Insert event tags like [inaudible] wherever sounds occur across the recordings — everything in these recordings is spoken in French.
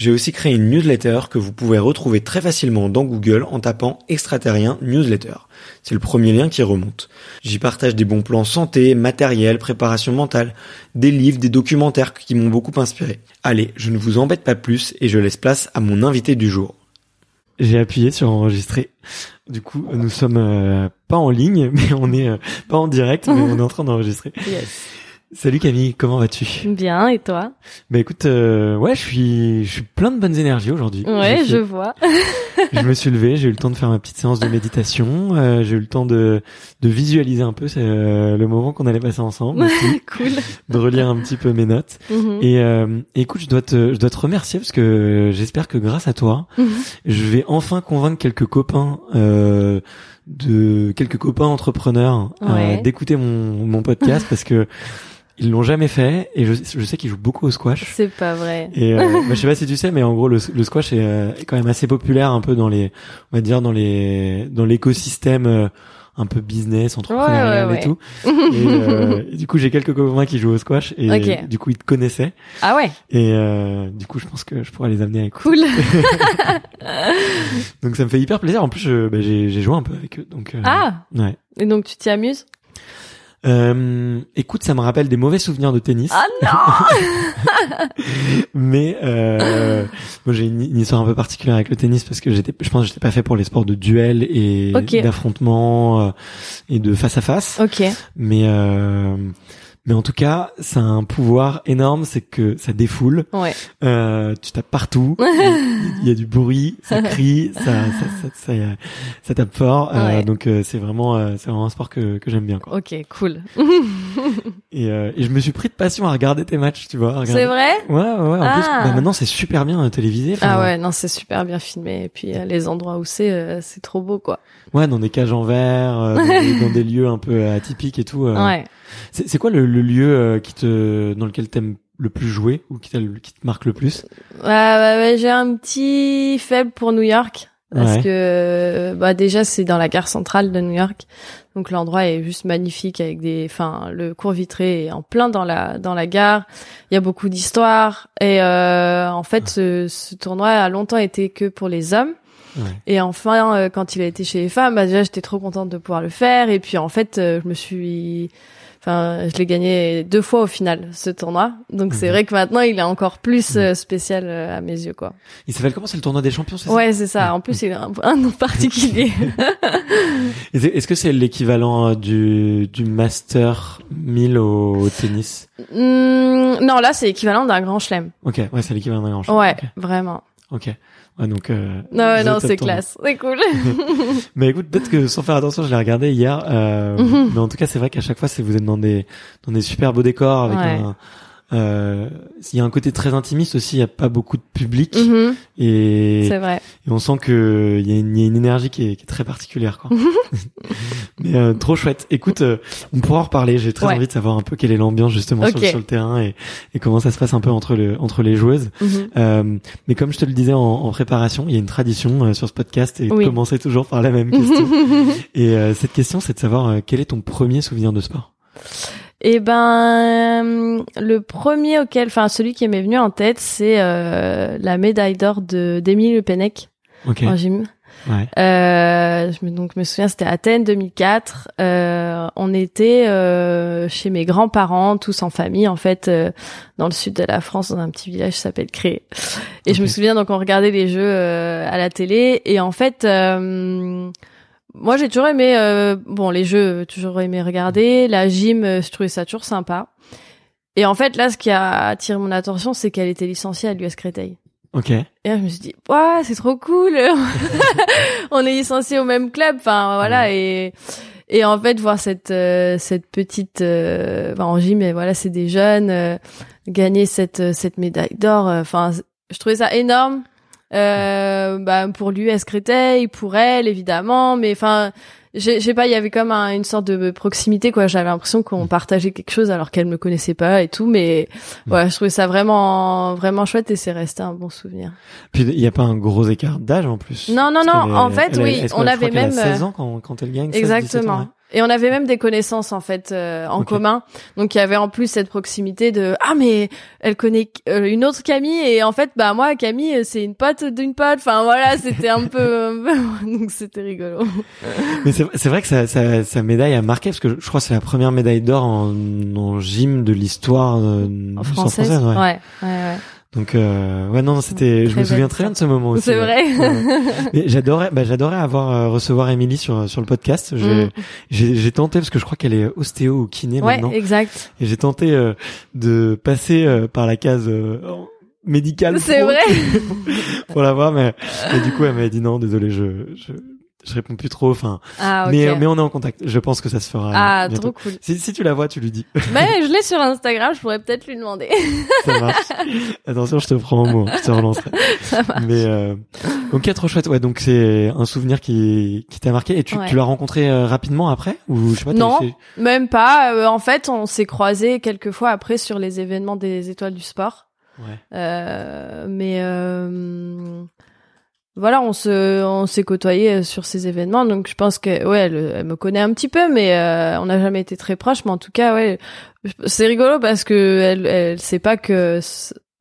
j'ai aussi créé une newsletter que vous pouvez retrouver très facilement dans Google en tapant extraterrien newsletter. C'est le premier lien qui remonte. J'y partage des bons plans santé, matériel, préparation mentale, des livres, des documentaires qui m'ont beaucoup inspiré. Allez, je ne vous embête pas plus et je laisse place à mon invité du jour. J'ai appuyé sur enregistrer. Du coup, nous sommes euh, pas en ligne, [laughs] mais on est euh, pas en direct, mais on est en train d'enregistrer. [laughs] Yes. Salut Camille, comment vas-tu? Bien, et toi? Bah écoute, euh, ouais, je suis, je suis plein de bonnes énergies aujourd'hui. Ouais, je vois. [laughs] je me suis levé, j'ai eu le temps de faire ma petite séance de méditation, euh, j'ai eu le temps de, de visualiser un peu euh, le moment qu'on allait passer ensemble, [laughs] aussi, cool. de relire un petit peu mes notes. Mhm. Et euh, écoute, je dois te, je dois te remercier parce que j'espère que grâce à toi, Mhm. je vais enfin convaincre quelques copains. Euh, de quelques copains entrepreneurs euh, Ouais. d'écouter mon, mon podcast parce que ils l'ont jamais fait et je, je sais qu'ils jouent beaucoup au squash C'est pas vrai. et euh, [laughs] bah, je sais pas si tu sais, mais en gros, le, le squash est, euh, est quand même assez populaire un peu dans les, on va dire dans les, dans l'écosystème euh, un peu business, entrepreneurial Ouais, ouais, et tout. [laughs] Et, euh, du coup, j'ai quelques copains qui jouent au squash et du coup, ils te connaissaient. Ah ouais, Et euh, du coup, je pense que je pourrais les amener avec. cool. [laughs] Donc, ça me fait hyper plaisir. En plus, bah, j'ai j'ai joué un peu avec eux. Donc, euh, ah, ouais. et donc tu t'y amuses? Euh, écoute, ça me rappelle des mauvais souvenirs de tennis. Ah non [laughs] mais euh, moi j'ai une, une histoire un peu particulière avec le tennis parce que j'étais je pense que j'étais pas fait pour les sports de duel et d'affrontement euh, et de face à face Ok. mais euh, mais en tout cas ça a un pouvoir énorme c'est que ça défoule Ouais. euh, tu tapes partout [laughs] il y a du bruit ça crie ça ça ça, ça, tape fort euh, donc euh, c'est vraiment euh, c'est vraiment un sport que que j'aime bien quoi Ok, cool. [laughs] et, euh, et je me suis pris de passion à regarder tes matchs tu vois C'est vrai? Ouais, ouais. En plus, Ah. bah, maintenant, c'est super bien euh, télévisé. Ah ouais, non, c'est super bien filmé. Et puis les endroits où c'est, euh, c'est trop beau, quoi. Ouais, dans des cages en verre, euh, dans, des, dans des lieux un peu atypiques et tout. Ouais. C'est c'est quoi le, le lieu euh, qui te, dans lequel t'aimes le plus jouer ou qui, te marque le plus? Ouais, ouais, ouais, j'ai un petit faible pour New York. Parce Ouais. que bah déjà c'est dans la gare centrale de New York, donc l'endroit est juste magnifique avec des, enfin le cours vitré est en plein dans la dans la gare. Il y a beaucoup d'histoires et euh, en fait ce, ce tournoi a longtemps été que pour les hommes. Ouais. Et enfin, euh, quand il a été chez les femmes, bah déjà j'étais trop contente de pouvoir le faire. Et puis en fait, euh, je me suis enfin, je l'ai gagné deux fois au final ce tournoi. Donc c'est Mhm. vrai que maintenant il est encore plus Mhm. euh, spécial euh, à mes yeux, quoi. Il s'appelle comment C'est le tournoi des champions, c'est ça? Ouais, c'est ça. En plus, il a un, un nom particulier. [laughs] C'est- Est-ce que c'est l'équivalent euh, du, du Master 1000 au, au tennis? Hum, non, là, c'est équivalent d'un grand chelem. Ok, ouais, c'est l'équivalent d'un grand champ. Ouais, vraiment. Ok. Ouais, donc. Euh, Non, non, c'est classe. C'est cool. [laughs] Mais écoute, peut-être que sans faire attention, je l'ai regardé hier. Euh, Mhm. Mais en tout cas, c'est vrai qu'à chaque fois, c'est vous êtes dans des dans des super beaux décors avec Ouais. un. Euh, il y a un côté très intimiste aussi. Il y a pas beaucoup de public Mhm, et, vrai. et on sent que il y, a une- il y a une énergie qui est, qui est très particulière. Quoi. [laughs] Mais euh, trop chouette. Écoute, euh, on pourra en reparler. J'ai très Ouais. envie de savoir un peu quelle est l'ambiance justement sur, le terrain et, et comment ça se passe un peu entre le entre les joueuses. Mhm. Euh, mais comme je te le disais en, en préparation, il y a une tradition euh, sur ce podcast et Oui. commencer toujours par la même question. [laughs] et euh, cette question, c'est de savoir euh, quel est ton premier souvenir de sport? Eh ben, le premier auquel, enfin celui qui m'est venu en tête, c'est euh, la médaille d'or de d'Émile Le Pennec Ok. en gym. Ouais. Euh, je me, donc me souviens, c'était Athènes 2004. Euh, on était euh, chez mes grands-parents, tous en famille, en fait, euh, dans le sud de la France, dans un petit village qui s'appelle Cré. Et je me souviens, donc on regardait les jeux euh, à la télé, et en fait. euh, moi, j'ai toujours aimé, euh, bon, les jeux, toujours aimé regarder. La gym, je trouvais ça toujours sympa. Et en fait, là, ce qui a attiré mon attention, c'est qu'elle était licenciée à l'US Créteil. Ok. Et là, je me suis dit, waouh, c'est trop cool. [laughs] On est licenciés au même club. Enfin, voilà. Et, et en fait, voir cette, euh, cette petite, euh, enfin, en gym, mais voilà, c'est des jeunes, euh, gagner cette, cette médaille d'or. Enfin, je trouvais ça énorme. Euh, bah, pour l'US Créteil, pour elle, évidemment. Mais enfin, je sais pas, il y avait comme un- une sorte de proximité, quoi. J'avais l'impression qu'on partageait quelque chose alors qu'elle me connaissait pas et tout. Mais, ouais, je trouvais ça vraiment, vraiment chouette et c'est resté un bon souvenir. Puis il y a pas un gros écart d'âge en plus? Non, non, non, est- en fait, elle oui, on avait même, 16 euh, ans quand, quand elle gagne. 16, 17 ans, Exactement. ouais. Et on avait même des connaissances en fait euh, en commun. Donc il y avait en plus cette proximité de ah mais elle connaît euh, une autre Camille et en fait bah moi Camille c'est une pote d'une pote. Enfin voilà c'était un peu [laughs] donc c'était rigolo. [laughs] Mais c'est vrai que sa, sa, sa médaille a marqué parce que je crois que c'est la première médaille d'or en, en gym de l'histoire euh, l'histoire française. ouais. ouais. ouais ouais. Donc euh, ouais non c'était je me souviens très bien de ce moment aussi. C'est vrai. Ouais. J'adorais bah, j'adorais avoir euh, recevoir Émilie sur sur le podcast. J'ai Mm. j'ai j'ai tenté parce que je crois qu'elle est ostéo ou kiné Ouais maintenant exact. et j'ai tenté euh, de passer euh, par la case euh, médicale C'est vrai. [laughs] pour la voir mais, du coup elle m'avait dit non désolé je je je réponds plus trop enfin Ah ok. mais mais on est en contact. Je pense que ça se fera ah bientôt. trop cool. Si, si tu la vois, tu lui dis. [laughs] Mais je l'ai sur Instagram, je pourrais peut-être lui demander. [laughs] ça marche. Attention, je te prends au mot. Je te relancerai. [laughs] Ça marche. Mais euh, ok, trop chouette. Ouais, donc c'est un souvenir qui qui t'a marqué. Et tu, Ouais. tu l'as rencontré euh, rapidement après ou je sais pas. Non. fait- Même pas. euh, en fait, on s'est croisés quelques fois après sur les événements des étoiles du sport. Ouais. Euh, mais euh, voilà, on se, on s'est côtoyés sur ces événements, donc je pense que ouais, elle, me connaît un petit peu, mais euh, on n'a jamais été très proches. Mais en tout cas, ouais, c'est rigolo parce que elle, elle sait pas que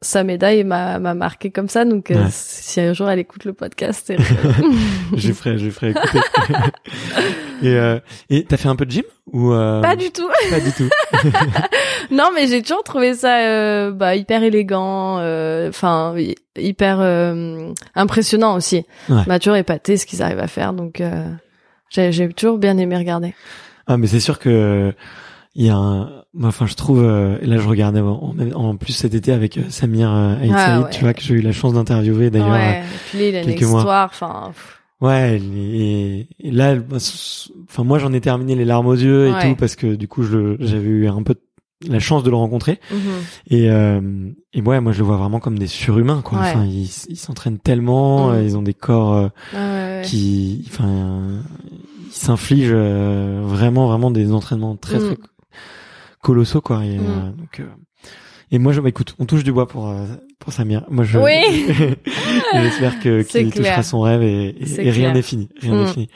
sa médaille m'a, m'a marqué comme ça. Donc euh, si un jour elle écoute le podcast, [laughs] je ferai, je ferai écouter. [laughs] et euh, et t'as fait un peu de gym ou euh, pas du tout. pas du tout. [laughs] non, mais j'ai toujours trouvé ça euh, bah, hyper élégant, euh, enfin hy- hyper euh, impressionnant aussi. Ouais. M'a toujours épaté ce qu'ils arrivent à faire, donc euh, j'ai j'ai toujours bien aimé regarder. Ah mais c'est sûr que il y a un enfin je trouve euh, et là je regardais en, en plus cet été avec euh, Samir euh, Aït Ah, ouais. tu vois que j'ai eu la chance d'interviewer d'ailleurs ouais. Et puis il a une quelques mois. histoire, enfin. Ouais, et, et là, bah, enfin moi j'en ai terminé les larmes aux yeux et Ouais. tout parce que du coup je j'avais eu un peu la chance de le rencontrer mhm. et euh, et ouais moi je le vois vraiment comme des surhumains quoi. Ouais. Enfin ils s'entraînent tellement, Mm. euh, ils ont des corps euh, ouais, qui, enfin ils s'infligent euh, vraiment vraiment des entraînements très très Mm. Colossaux quoi. Et, Mm. euh, donc euh, et moi je bah, écoute, on touche du bois pour euh, pour Samir. Moi je Oui. [laughs] j'espère que [laughs] qu'il touchera son rêve et, et- rien n'est fini, rien Mm. n'est fini.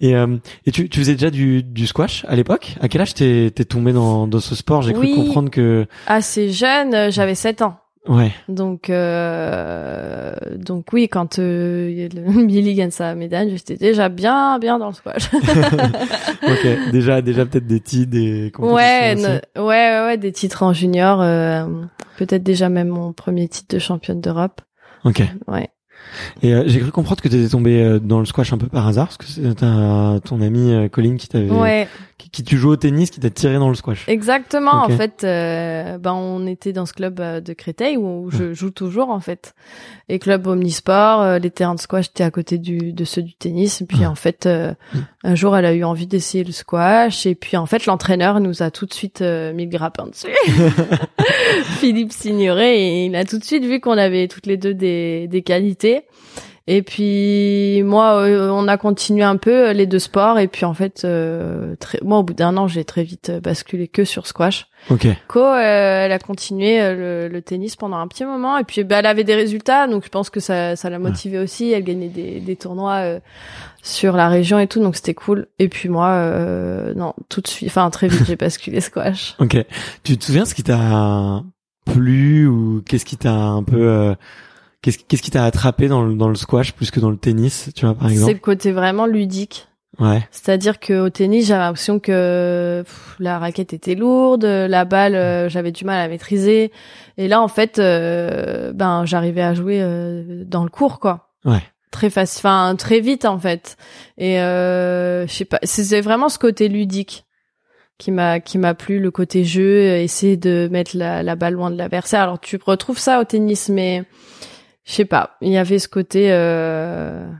Et euh, et tu tu faisais déjà du du squash à l'époque? À quel âge t'es t'es tombé dans dans ce sport? J'ai Oui. cru comprendre que Assez jeune, j'avais 7 ans. Ouais. Donc, euh, donc oui, quand euh, [laughs] Billy gagne sa médaille, j'étais déjà bien, bien dans le squash. [laughs] ok. [laughs] Déjà, déjà peut-être des titres, des ouais, aussi. ouais, ouais, ouais, des titres en junior. Euh, peut-être déjà même mon premier titre de championne d'Europe. Ok. Ouais. Et euh, j'ai cru comprendre que tu étais tombé euh, dans le squash un peu par hasard, parce que c'est ta- ton ami euh, Colin qui t'avait, Ouais, qui, qui tu joues au tennis, qui t'a tiré dans le squash. exactement. En fait, euh, ben on était dans ce club euh, de Créteil où je joue toujours en fait. Et club omnisport, euh, les terrains de squash étaient à côté du de ceux du tennis. Et puis Ah. en fait, euh, un jour, elle a eu envie d'essayer le squash. Et puis en fait, l'entraîneur nous a tout de suite euh, mis le grappin dessus. [laughs] [laughs] Philippe Signoret, et il a tout de suite vu qu'on avait toutes les deux des des qualités. Et puis moi, euh, on a continué un peu euh, les deux sports. Et puis en fait, euh, très, moi au bout d'un an, j'ai très vite euh, basculé que sur squash. Ok. Co, euh, elle a continué le, le tennis pendant un petit moment. Et puis bah, elle avait des résultats, donc je pense que ça, ça l'a motivée aussi. Elle gagnait des, des tournois euh, sur la région et tout, donc c'était cool. Et puis moi, euh, non, tout de suite, enfin très vite, j'ai [laughs] basculé squash. Ok. Tu te souviens ce qui t'a plu ou qu'est-ce qui t'a un peu, euh, qu'est-ce qu'est-ce qui t'a attrapé dans le, dans le squash plus que dans le tennis, tu vois par C'est exemple. le côté vraiment ludique. Ouais. C'est-à-dire que au tennis, j'avais l'impression que pff, la raquette était lourde, la balle, euh, j'avais du mal à maîtriser. Et là, en fait, euh, ben, j'arrivais à jouer euh, dans le cours, quoi. Ouais. Très facile, enfin très vite en fait. Et euh, je sais pas, c'est c'est vraiment ce côté ludique qui m'a qui m'a plu, le côté jeu, essayer de mettre la, la balle loin de l'adversaire. Alors tu retrouves ça au tennis, mais je sais pas, il y avait ce côté euh,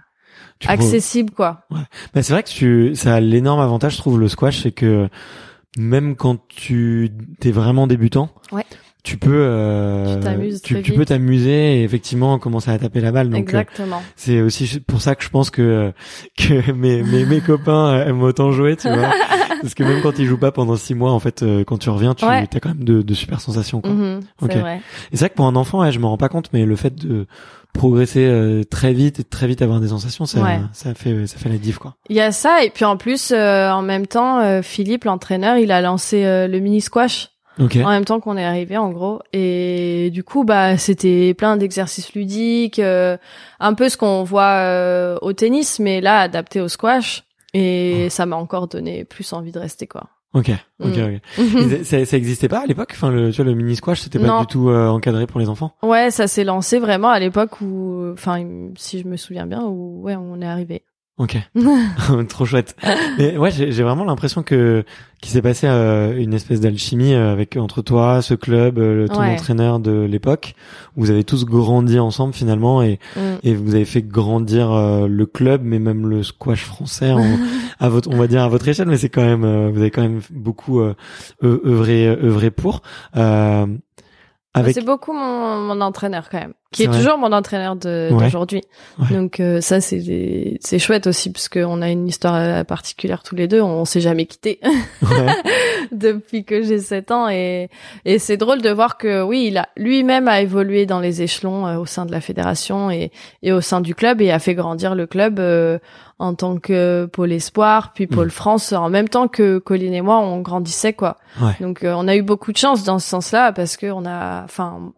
accessible, quoi. Bah, c'est vrai que tu, ça a l'énorme avantage, je trouve, le squash, c'est que même quand tu t'es vraiment débutant, Ouais. Tu peux, euh, Tu peux t'amuser et effectivement commencer à taper la balle. Donc, euh, Exactement. c'est aussi pour ça que je pense que que mes mes, mes copains euh, aiment autant jouer, tu vois, [laughs] parce que même quand ils jouent pas pendant six mois, en fait, euh, quand tu reviens, tu Ouais. as quand même de, de super sensations. Quoi. Mhm, c'est Ok. vrai. Et c'est vrai que pour un enfant, ouais, je me rends pas compte, mais le fait de progresser euh, très vite et très vite avoir des sensations, ça, Ouais. ça fait ça fait la diff quoi. Il y a ça et puis en plus euh, en même temps euh, Philippe l'entraîneur il a lancé euh, le mini squash Ok. en même temps qu'on est arrivé en gros et du coup bah c'était plein d'exercices ludiques euh, un peu ce qu'on voit euh, au tennis mais là adapté au squash et ça m'a encore donné plus envie de rester quoi. Ok, ok, Mm. ok. [laughs] Et ça, ça existait pas à l'époque? Enfin, le, tu vois, le mini squash, c'était pas Non. du tout euh, encadré pour les enfants? Ouais, ça s'est lancé vraiment à l'époque où enfin si je me souviens bien où ouais, on est arrivé. Ok, [laughs] [laughs] trop chouette. Mais ouais, j'ai vraiment l'impression que qu'il s'est passé euh, une espèce d'alchimie euh, avec entre toi, ce club, euh, ton Ouais. entraîneur de l'époque. Vous avez tous grandi ensemble finalement et Mm. et vous avez fait grandir euh, le club, mais même le squash français en- [laughs] à votre, on va dire à votre échelle, mais c'est quand même, vous avez quand même beaucoup œuvré, œuvré pour. Avec, C'est beaucoup mon, mon entraîneur quand même, qui est toujours mon entraîneur Ouais. d'aujourd'hui. Ouais. Donc euh, ça c'est c'est chouette aussi parce qu'on a une histoire euh, particulière tous les deux. On s'est jamais quittés [laughs] ouais, depuis que j'ai 7 ans et et c'est drôle de voir que oui il a lui-même a évolué dans les échelons euh, au sein de la fédération et et au sein du club et a fait grandir le club euh, en tant que pôle espoir puis pôle Mm. France en même temps que Colline et moi on grandissait quoi. ouais. Donc euh, on a eu beaucoup de chance dans ce sens-là parce que on a, enfin,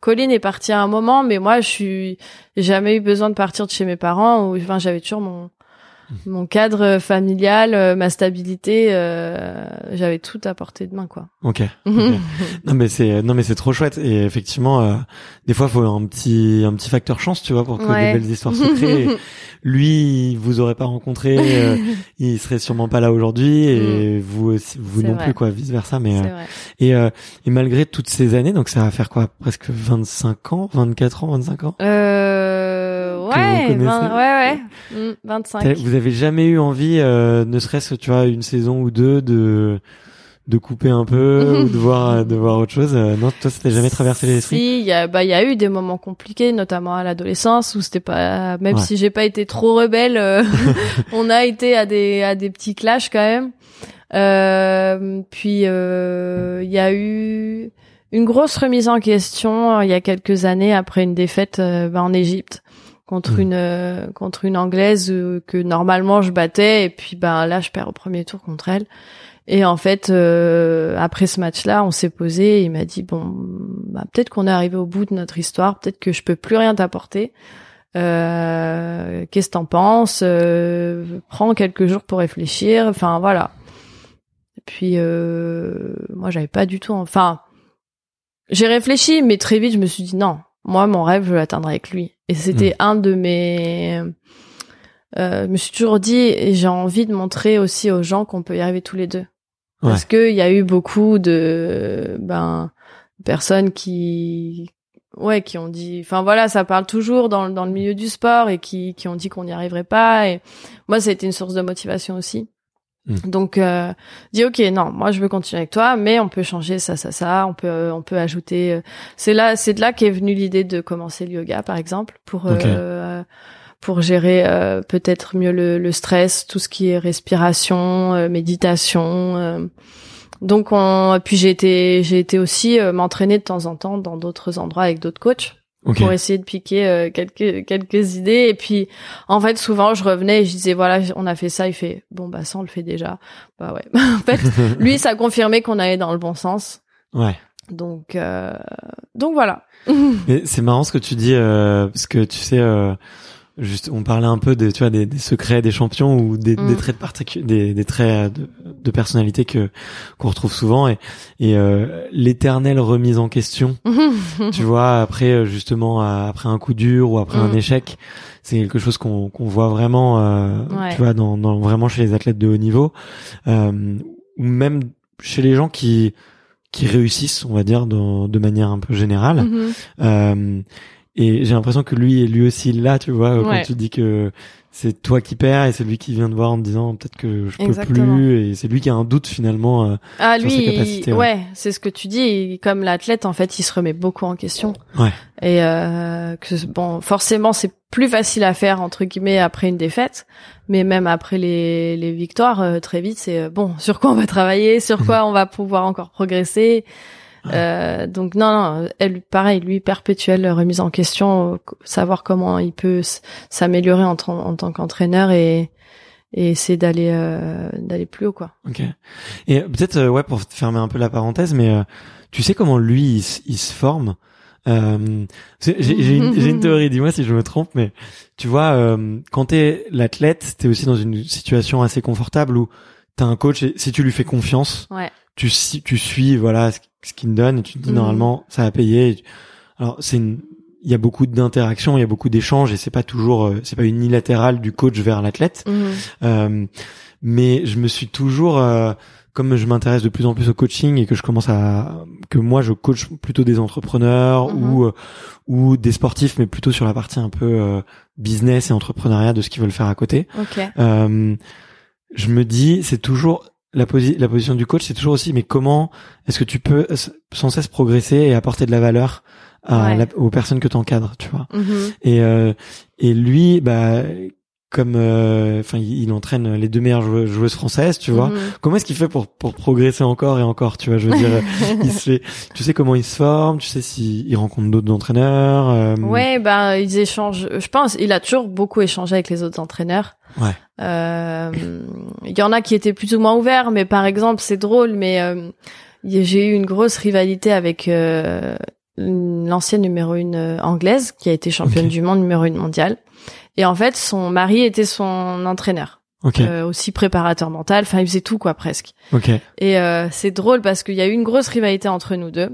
Colline est partie à un moment, mais moi je suis jamais eu besoin de partir de chez mes parents. Ou enfin j'avais toujours mon mon cadre familial, euh, ma stabilité, euh, j'avais tout à portée de main quoi. Ok. [laughs] ok. non mais c'est, non mais c'est trop chouette et effectivement, euh, des fois, faut un petit, un petit facteur chance, tu vois, pour que Ouais. des belles histoires se créent. [laughs] Lui, vous aurez pas rencontré, euh, [laughs] il serait sûrement pas là aujourd'hui et vous aussi, vous non vrai. plus quoi, vice versa. Mais euh, et euh, et malgré toutes ces années, donc ça va faire quoi, presque 25 ans, 24 ans, 25 ans? Euh, ouais, connaissez? 20 ouais, ouais, Mm, 25. T'as- Vous avez jamais eu envie, euh, ne serait-ce tu vois une saison ou deux de de couper un peu [laughs] ou de voir de voir autre chose. euh, non, toi, ça t'a jamais traversé l'esprit? Si, il y a, bah, il y a eu des moments compliqués, notamment à l'adolescence, où c'était pas, même Ouais. si j'ai pas été trop rebelle, euh, [laughs] [laughs] on a été à des, à des petits clashs quand même. Euh, puis, euh, il y a eu une grosse remise en question euh, il y a quelques années après une défaite bah, en Égypte contre Mm. une contre une anglaise que normalement je battais et puis ben là je perds au premier tour contre elle Et en fait, euh, après ce match-là, on s'est posé. il m'a dit bon, bah, peut-être qu'on est arrivé au bout de notre histoire. Peut-être que je peux plus rien t'apporter. Euh, Qu'est-ce que t'en penses? Euh, Prends quelques jours pour réfléchir. Enfin voilà. Et puis euh, moi, j'avais pas du tout. Enfin, j'ai réfléchi, mais très vite, je me suis dit non. Moi, mon rêve, je l'atteindrai avec lui. Et c'était Mm. un de mes. Euh, je me suis toujours dit, et j'ai envie de montrer aussi aux gens qu'on peut y arriver tous les deux. Parce que il y a eu beaucoup de ben personnes qui ouais qui ont dit enfin voilà ça parle toujours dans dans le milieu du sport et qui qui ont dit qu'on n'y arriverait pas et moi ça a été une source de motivation aussi. Mm. Donc euh, dis ok non moi je veux continuer avec toi mais on peut changer ça ça ça on peut euh, on peut ajouter euh, c'est là c'est de là qu'est venue l'idée de commencer le yoga par exemple pour Ok. Pour gérer euh, peut-être mieux le, le stress, tout ce qui est respiration, euh, méditation. euh. Donc on puis j'ai été j'ai été aussi euh, m'entraîner de temps en temps dans d'autres endroits avec d'autres coachs Ok. pour essayer de piquer euh, quelques quelques idées et puis en fait souvent je revenais et je disais voilà on a fait ça il fait bon bah ça on le fait déjà bah ouais [laughs] en fait [laughs] lui ça confirmait qu'on allait dans le bon sens Ouais. donc euh, donc voilà [laughs] Mais c'est marrant ce que tu dis euh, parce que tu sais euh, juste on parlait un peu des tu vois des, des secrets des champions ou des, Mm. des traits de particu- des, des traits de, de personnalité que qu'on retrouve souvent et et euh, l'éternelle remise en question [laughs] tu vois après euh, justement euh, après un coup dur ou après un Mm. échec c'est quelque chose qu'on qu'on voit vraiment euh, Ouais. tu vois dans, dans vraiment chez les athlètes de haut niveau euh, ou même chez les gens qui qui réussissent on va dire dans, de manière un peu générale Mhm. Et j'ai l'impression que lui est lui aussi là, tu vois, Ouais. quand tu dis que c'est toi qui perds et c'est lui qui vient te voir en te disant peut-être que je peux Exactement. plus et c'est lui qui a un doute finalement. euh, Ah sur lui, ses capacités, il- ouais. ouais, c'est ce que tu dis. Comme l'athlète, en fait, il se remet beaucoup en question. Ouais. Et euh, que bon, forcément, c'est plus facile à faire entre guillemets après une défaite, mais même après les, les victoires, euh, très vite, c'est euh, bon. Sur quoi on va travailler Sur Mhm. quoi on va pouvoir encore progresser Euh, donc non, non, elle, pareil, lui, perpétuelle remise en question, savoir comment il peut s'améliorer en, tant- en tant qu'entraîneur et, et essayer d'aller euh, d'aller plus haut, quoi. Ok. Et peut-être euh, ouais pour fermer un peu la parenthèse, mais euh, tu sais comment lui il, il se forme? Euh, J'ai une, une [laughs] théorie, dis-moi si je me trompe, mais tu vois euh, quand t'es l'athlète, t'es aussi dans une situation assez confortable où t'as un coach et si tu lui fais confiance, Ouais. Tu tu suis voilà ce, ce qu'il me donne et tu te dis Mhm. normalement ça va payer. Alors c'est une il y a beaucoup d'interactions, il y a beaucoup d'échanges et c'est pas toujours euh, c'est pas unilatéral du coach vers l'athlète. Mhm. Euh, mais je me suis toujours euh, comme je m'intéresse de plus en plus au coaching et que je commence à que moi je coach plutôt des entrepreneurs Mhm. ou ou des sportifs mais plutôt sur la partie un peu euh, business et entrepreneuriat de ce qu'ils veulent faire à côté. Ok. Euh, je me dis, c'est toujours la, posi- la position du coach, c'est toujours aussi, mais comment est-ce que tu peux sans cesse progresser et apporter de la valeur à Ouais. la- aux personnes que tu encadres, tu vois Mhm. Et euh, et lui, bah comme, euh, enfin, il, il entraîne les deux meilleures joueuses, joueuses françaises, tu vois. Mhm. Comment est-ce qu'il fait pour pour progresser encore et encore, tu vois Je veux dire, [laughs] il se fait, tu sais comment il se forme, tu sais s'il il rencontre d'autres entraîneurs. euh, Ouais, ben ils échangent. Je pense, il a toujours beaucoup échangé avec les autres entraîneurs. Ouais. Euh, Il y en a qui étaient plus ou moins ouverts, mais par exemple, c'est drôle, mais euh, j'ai eu une grosse rivalité avec euh, l'ancienne numéro une euh, anglaise qui a été championne du monde numéro une mondiale. Et en fait, son mari était son entraîneur, Ok, euh, aussi préparateur mental. Enfin, il faisait tout quoi presque. ok, Et euh, c'est drôle parce qu'il y a eu une grosse rivalité entre nous deux.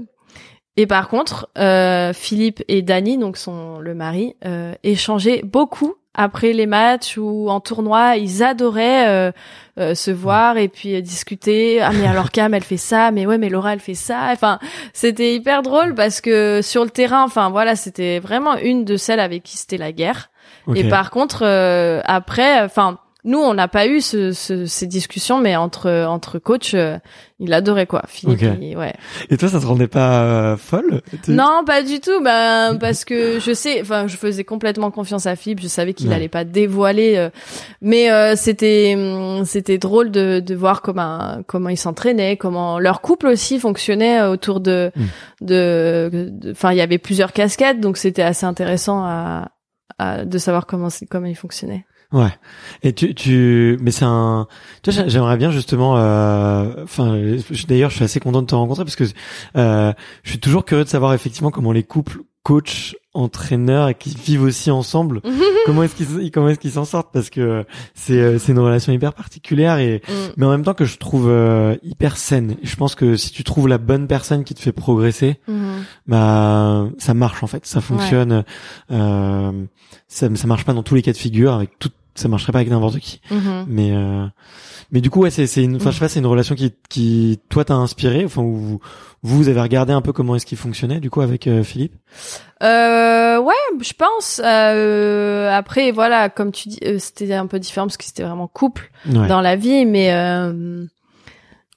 Et par contre, euh, Philippe et Dany, donc son le mari, euh, échangeaient beaucoup après les matchs ou en tournoi. Ils adoraient euh, euh, se voir et puis euh, discuter. Ah mais alors [laughs] Cam, elle fait ça. Mais ouais, mais Laura, elle fait ça. Enfin, c'était hyper drôle parce que sur le terrain, enfin voilà, c'était vraiment une de celles avec qui c'était la guerre. Et par contre, euh, après, enfin, nous, on n'a pas eu ce, ce- ces discussions, mais entre entre coachs, euh, il adorait quoi, Philippe. Ok. il- ouais. Et toi, ça te rendait pas euh, folle Non, pas du tout. Ben parce que je sais, enfin, je faisais complètement confiance à Philippe. Je savais qu'il Ouais. allait pas dévoiler, euh, mais euh, c'était hum, c'était drôle de de voir comment comment ils s'entraînaient, comment leur couple aussi fonctionnait autour de Mm. de enfin, il y avait plusieurs casquettes, donc c'était assez intéressant à, à de savoir comment comment ils fonctionnaient. Ouais. Et tu, tu, mais c'est un. Tu vois, j'aimerais bien justement. euh, Enfin, d'ailleurs, je suis assez content de te rencontrer parce que euh, je suis toujours curieux de savoir effectivement comment les couples coach, entraîneurs et qui vivent aussi ensemble, [laughs] [laughs] comment est-ce qu'ils comment est-ce qu'ils s'en sortent parce que c'est euh, c'est une relation hyper particulière et Mm. mais en même temps que je trouve euh, hyper saine. Et je pense que si tu trouves la bonne personne qui te fait progresser, Mhm. bah ça marche en fait, ça fonctionne. Euh, ça ça marche pas dans tous les cas de figure avec tout ça marcherait pas avec n'importe qui. Mhm. Mais euh, mais du coup ouais c'est c'est une enfin je sais pas c'est une relation qui qui toi t'a inspiré enfin où vous vous avez regardé un peu comment est-ce qu'il fonctionnait du coup avec euh, Philippe? Euh, ouais, je pense. Euh, après, voilà, comme tu dis, euh, c'était un peu différent parce que c'était vraiment couple Ouais. dans la vie, mais euh,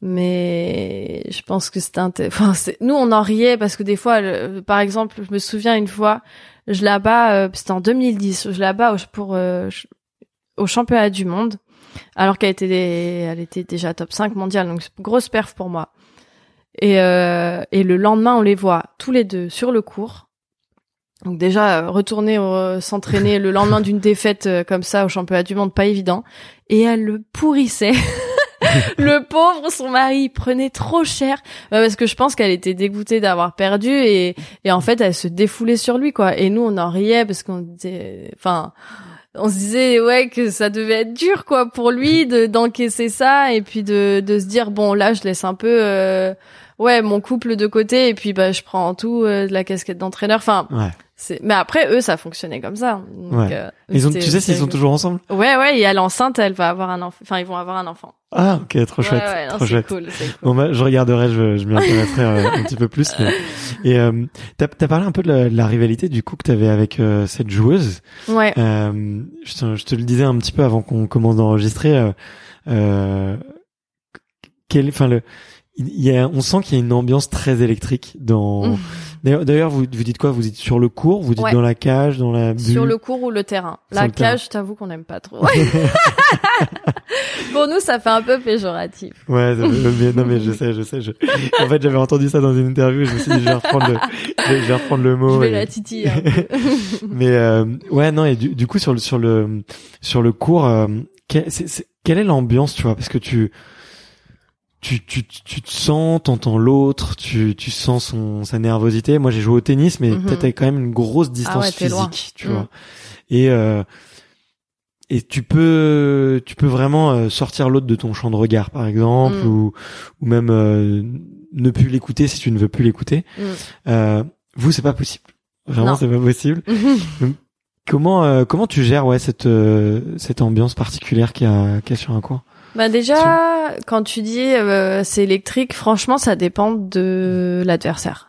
mais je pense que c'était enfin nous on en riait parce que des fois le- par exemple je me souviens une fois je la bats euh, c'était en 2010 je la bats pour euh, au championnat du monde alors qu'elle était elle était déjà top 5 mondial donc grosse perf pour moi. Et euh, et le lendemain on les voit tous les deux sur le cours. Donc déjà euh, retourner au- s'entraîner le lendemain [laughs] d'une défaite euh, comme ça au championnat du monde pas évident. Et elle le pourrissait. [laughs] Le pauvre, son mari prenait trop cher. Parce que je pense qu'elle était dégoûtée d'avoir perdu et, et en fait elle se défoulait sur lui quoi. Et nous on en riait parce qu'on disait, enfin, on se disait ouais que ça devait être dur quoi pour lui de d'encaisser ça et puis de de se dire bon là je laisse un peu euh, ouais mon couple de côté et puis bah je prends en tout euh, de la casquette d'entraîneur. Enfin Ouais. c'est mais après eux ça fonctionnait comme ça. Donc, Ouais. euh, Ils ont tu sais s'ils sont toujours ensemble? Ouais ouais et elle est enceinte elle va avoir un enfant. Enfin ils vont avoir un enfant. Ah ok trop chouette Ouais, ouais, non, trop chouette. cool, c'est cool. Bon bah je regarderai je je m'y intéresserai euh, un petit peu plus mais... [laughs] et euh, t'as t'as parlé un peu de la, de la rivalité du coup que t'avais avec euh, cette joueuse. Ouais. Euh, je, te, je te le disais un petit peu avant qu'on commence d'enregistrer. Euh, quel, enfin le, il y a, on sent qu'il y a une ambiance très électrique dans. Mhm. D'ailleurs, vous, vous dites quoi? Vous dites sur le cours? Vous dites Ouais. dans la cage, dans la bulle? Sur le cours ou le terrain. Sur La le cage, t'avoue qu'on n'aime pas trop. [laughs] Pour nous, ça fait un peu péjoratif. Ouais, ça- non mais je sais, je sais. Je... En fait, j'avais entendu ça dans une interview. Je me suis dit, je vais reprendre le, je vais, reprendre le mot. je vais et- la titiller. un peu. [laughs] mais euh, ouais, non et du, du coup sur le sur le sur le cours, euh, quel- quelle est l'ambiance, tu vois? Parce que tu tu, tu, tu te sens, t'entends l'autre, tu, tu sens son, sa nervosité. Moi, j'ai joué au tennis, mais Mhm. peut-être avec quand même une grosse distance ouais, t'es loin. physique, tu Mm. vois. Et, euh, et tu peux, tu peux vraiment euh, sortir l'autre de ton champ de regard, par exemple, Mm. ou, ou même euh, ne plus l'écouter si tu ne veux plus l'écouter. Mm. Euh, vous, c'est pas possible. Vraiment, c'est pas possible. [laughs] Comment, euh, comment tu gères ouais cette, euh, cette ambiance particulière qu'il y a, qu'il y a sur un cours Bah déjà, quand tu dis euh, c'est électrique, franchement, ça dépend de l'adversaire.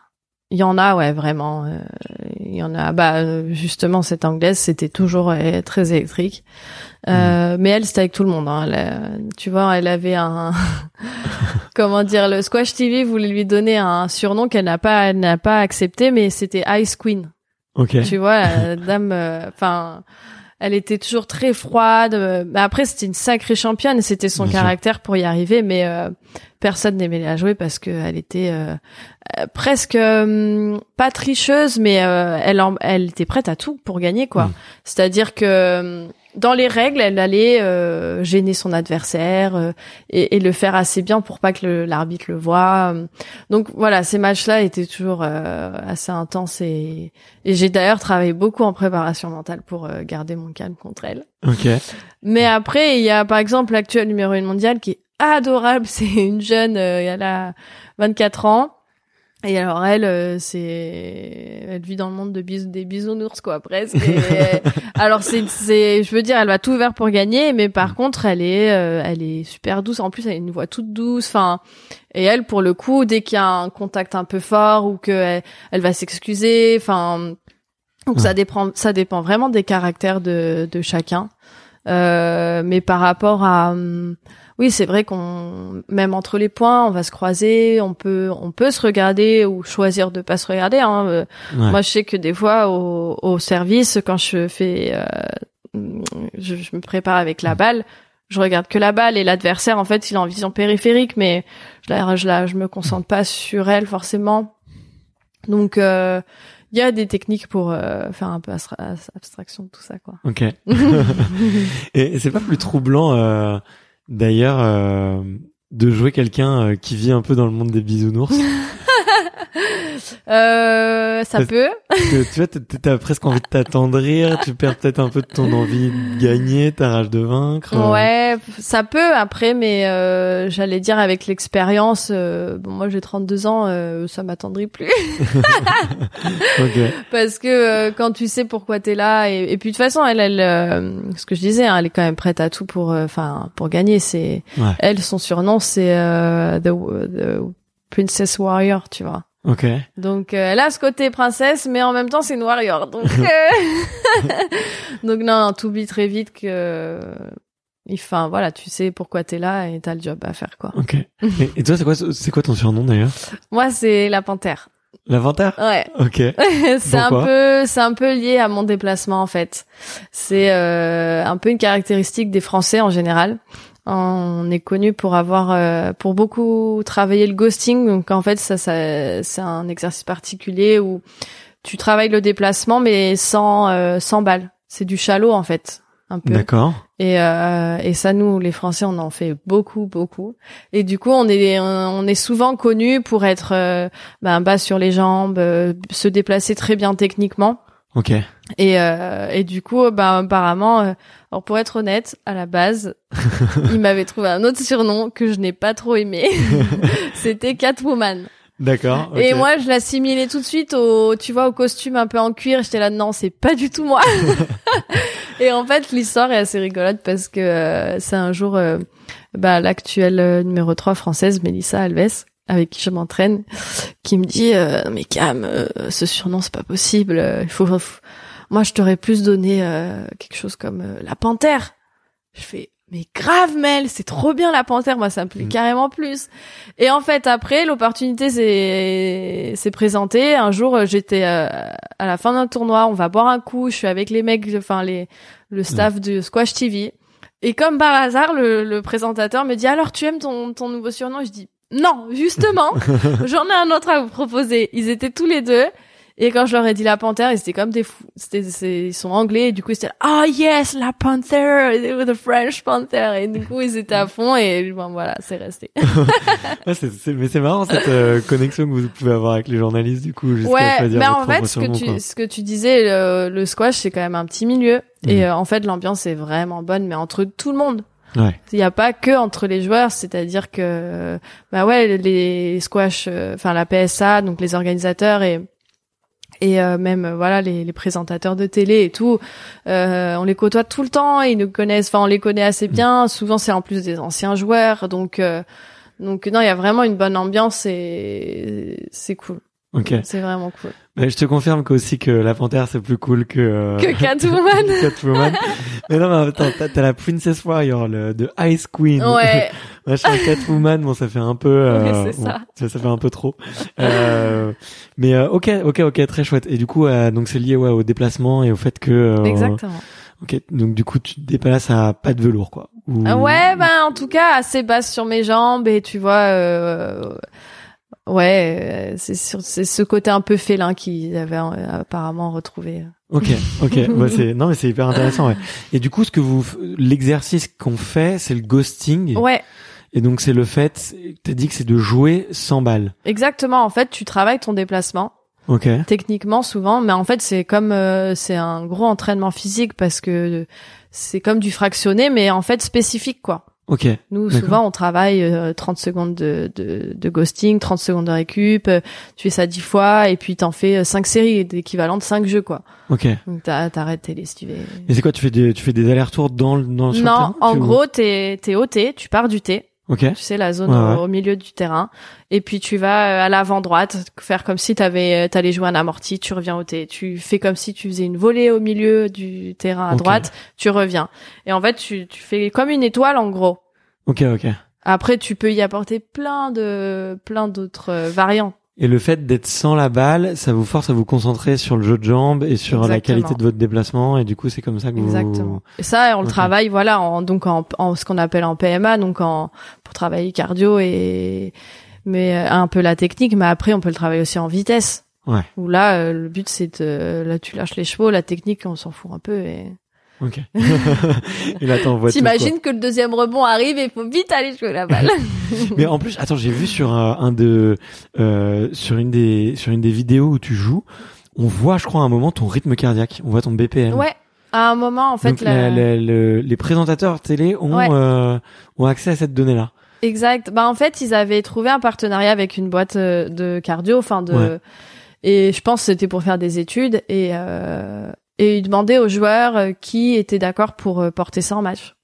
Il y en a, ouais, vraiment. euh, il y en a. Bah euh, justement, cette anglaise, c'était toujours euh, très électrique. Euh, Mais elle, c'était avec tout le monde. Hein. Elle, euh, tu vois, elle avait un. [laughs] Comment dire Le Squash TV voulait lui donner un surnom qu'elle n'a pas, elle n'a pas accepté, mais c'était Ice Queen. Ok. Tu vois, la dame, euh, enfin, elle était toujours très froide. euh, Mais après, c'était une sacrée championne. C'était son Bien sûr. caractère pour y arriver, mais euh, personne n'aimait la jouer parce qu'elle était euh, presque euh, pas tricheuse, mais euh, elle, en- elle était prête à tout pour gagner, quoi. Mm. C'est-à-dire que euh, dans les règles, elle allait euh, gêner son adversaire euh, et, et le faire assez bien pour pas que le- l'arbitre le voie. Donc voilà, ces matchs-là étaient toujours euh, assez intenses et, et j'ai d'ailleurs travaillé beaucoup en préparation mentale pour euh, garder mon calme contre elle. Ok. Mais après, il y a par exemple l'actuelle numéro 1 mondiale qui est adorable. [laughs] C'est une jeune, euh, elle a 24 ans. Et alors elle, euh, c'est, elle vit dans le monde de bis- des bisounours quoi presque. Et- alors c'est, c'est, je veux dire, elle va tout faire pour gagner, mais par contre elle est, euh, elle est super douce. En plus elle a une voix toute douce. Enfin, et elle pour le coup, dès qu'il y a un contact un peu fort ou que elle, elle va s'excuser, enfin, donc ça dépend, ça dépend vraiment des caractères de, de chacun. Euh, mais par rapport à, hum, oui, c'est vrai qu'on, même entre les points, on va se croiser, on peut, on peut se regarder ou choisir de pas se regarder. Hein. Euh, Ouais. Moi, je sais que des fois au, au service, quand je fais, euh, je, je me prépare avec la balle, je regarde que la balle et l'adversaire, en fait, il est en vision périphérique, mais je la, je la, je me concentre pas sur elle forcément. Donc, euh, il y a des techniques pour euh, faire un peu abstraction de tout ça, quoi. Ok. [laughs] [laughs] et, et c'est pas plus troublant, euh, d'ailleurs, euh, de jouer quelqu'un euh, qui vit un peu dans le monde des bisounours? [laughs] [laughs] Euh, ça Parce- peut. Que tu vois, t'as- presque envie de t'attendrir, tu perds peut-être un peu de ton envie de gagner, ta rage de vaincre. Ouais, ça peut après, mais euh, j'allais dire avec l'expérience. euh, bon, moi j'ai 32 ans, euh, ça m'attendrit plus [laughs] Ok. parce que euh, quand tu sais pourquoi t'es là et, et puis de toute façon, elle, elle, euh, ce que je disais, hein, elle est quand même prête à tout pour, enfin, pour gagner. C'est Ouais. elle, son surnom, c'est euh, the, the Princess Warrior, tu vois. Ok. Donc euh, elle a ce côté princesse, mais en même temps c'est une warrior. Donc [laughs] euh, [laughs] donc non, non t'oublies très vite que enfin voilà, tu sais pourquoi t'es là et t'as le job à faire quoi. Ok. [laughs] Et, et toi, c'est quoi, c'est quoi ton surnom d'ailleurs? Moi c'est la panthère. L'inventaire? Ouais. Ok. c'est un peu c'est un peu lié à mon déplacement en fait. C'est euh, un peu une caractéristique des Français en général. On est connu pour avoir euh, pour beaucoup travailler le ghosting donc en fait ça, ça c'est un exercice particulier où tu travailles le déplacement mais sans euh, sans balles. C'est du shallow en fait un peu. D'accord. Et, euh, et ça, nous, les Français, on en fait beaucoup, beaucoup. Et du coup, on est, on est souvent connus pour être euh, ben, bas sur les jambes, euh, se déplacer très bien techniquement. Ok. Et, euh, et du coup, ben, apparemment, euh, alors pour être honnête, à la base, [laughs] il m'avait trouvé un autre surnom que je n'ai pas trop aimé. [laughs] C'était Catwoman. D'accord. Et moi, je l'assimilais tout de suite au, tu vois, au costume un peu en cuir. J'étais là, non, c'est pas du tout moi. [laughs] et en fait, l'histoire est assez rigolote parce que euh, c'est un jour, euh, bah, l'actuelle euh, numéro 3 française, Mélissa Alves, avec qui je m'entraîne, qui me dit, euh, mais Cam, euh, ce surnom, c'est pas possible. euh, Il faut, faut- moi, je t'aurais plus donné euh, quelque chose comme euh, la panthère. Je fais, mais grave Mel, c'est trop bien la panthère, moi ça me plaît Mm. carrément plus. Et en fait après l'opportunité s'est s'est présentée. Un jour euh, j'étais euh, à la fin d'un tournoi, on va boire un coup, je suis avec les mecs, enfin les le staff de Squash TV. Et comme par hasard le, le présentateur me dit alors tu aimes ton ton nouveau surnom? Je dis non justement [laughs] j'en ai un autre à vous proposer. Ils étaient tous les deux. Et quand je leur ai dit la panthère, ils étaient comme des fous. C'était, ils sont anglais, et du coup, ils étaient ah yes, la panthère, the French panther. Et du coup, ils étaient à fond, et bon, voilà, c'est resté. [laughs] Mais c'est marrant cette euh, connexion que vous pouvez avoir avec les journalistes du coup. jusqu'à ouais, mais en fait, ce que quoi. tu, ce que tu disais, le, le squash, c'est quand même un petit milieu. Mhm. Et euh, en fait, l'ambiance est vraiment bonne, mais entre tout le monde. Ouais. Il n'y a pas que entre les joueurs, c'est-à-dire que, bah ouais, les squash, euh, enfin la PSA, donc les organisateurs et et euh, même euh, voilà les, les présentateurs de télé et tout, euh, on les côtoie tout le temps, ils nous connaissent, enfin on les connaît assez bien. Souvent c'est en plus des anciens joueurs, donc euh, donc non, il y a vraiment une bonne ambiance et c'est cool, Ok. c'est vraiment cool. Mais je te confirme qu'aussi que la panthère c'est plus cool que euh, Que Catwoman. [laughs] Catwoman. mais non, mais attends, t'as, la Princess Warrior, le, de Ice Queen. Ouais, [laughs] Machin Catwoman, bon, ça fait un peu, euh, c'est bon, ça. ça. ça fait un peu trop. Euh, mais euh, ok, ok, ok, très chouette. Et du coup, euh, donc c'est lié ouais au déplacement et au fait que. exactement. Ok, donc du coup, tu te déplaces à pas de velours, quoi. Ou- Ouais, ben en tout cas assez basse sur mes jambes et tu vois, euh, ouais, euh, c'est sur- c'est ce côté un peu félin qu'ils avaient euh, apparemment retrouvé. Ok, ok. [laughs] bah, c'est non, mais c'est hyper intéressant. Ouais. Et du coup, ce que vous, l'exercice qu'on fait, c'est le ghosting. Ouais, Et donc c'est le fait, t'as dit que c'est de jouer sans balle. exactement. En fait, tu travailles ton déplacement Ok. techniquement souvent, mais en fait c'est comme euh, c'est un gros entraînement physique parce que c'est comme du fractionné, mais en fait spécifique quoi. Ok. Nous, souvent, on travaille euh, 30 secondes de, de, de ghosting, 30 secondes de récup, euh, tu fais ça 10 fois, et puis t'en fais 5 séries, d'équivalent de 5 jeux, quoi. Ok. Donc t'arrêtes tes lestives. Et c'est quoi Tu fais des, tu fais des allers-retours dans le dans le sur le Non, terrain, en tu- gros, t'es t'es au T, tu pars du T, Ok. tu sais la zone Ouais, au, ouais. au milieu du terrain, et puis tu vas euh, à l'avant droite, faire comme si t'avais euh, t'allais jouer un amorti, tu reviens au T, tu fais comme si tu faisais une volée au milieu du terrain à droite, tu reviens, et en fait tu tu fais comme une étoile en gros. Ok, ok. Après, tu peux y apporter plein de plein d'autres euh, variantes. Et le fait d'être sans la balle, ça vous force à vous concentrer sur le jeu de jambes et sur la qualité de votre déplacement. Et du coup, c'est comme ça que vous. Exactement. Et ça, on le travaille, voilà, en, donc en, en ce qu'on appelle en PMA, donc en pour travailler cardio et mais euh, un peu la technique, mais après on peut le travailler aussi en vitesse. Ouais. Où là, euh, le but c'est de, là tu lâches les chevaux, la technique on s'en fout un peu et. Ok. et là, t'envoies tout, T'imagines que le deuxième rebond arrive et il faut vite aller jouer la balle. [laughs] Mais en plus, attends, j'ai vu sur un, un de, euh, sur une des, sur une des vidéos où tu joues, on voit, je crois, à un moment ton rythme cardiaque. On voit ton BPM. ouais. À un moment, en fait, Donc, la- la- la- le- les présentateurs télé ont, Ouais. euh, ont accès à cette donnée-là. Exact. Bah en fait, ils avaient trouvé un partenariat avec une boîte euh, de cardio, enfin de Ouais. et je pense que c'était pour faire des études et euh, et ils demandaient aux joueurs euh, qui étaient d'accord pour euh, porter ça en match.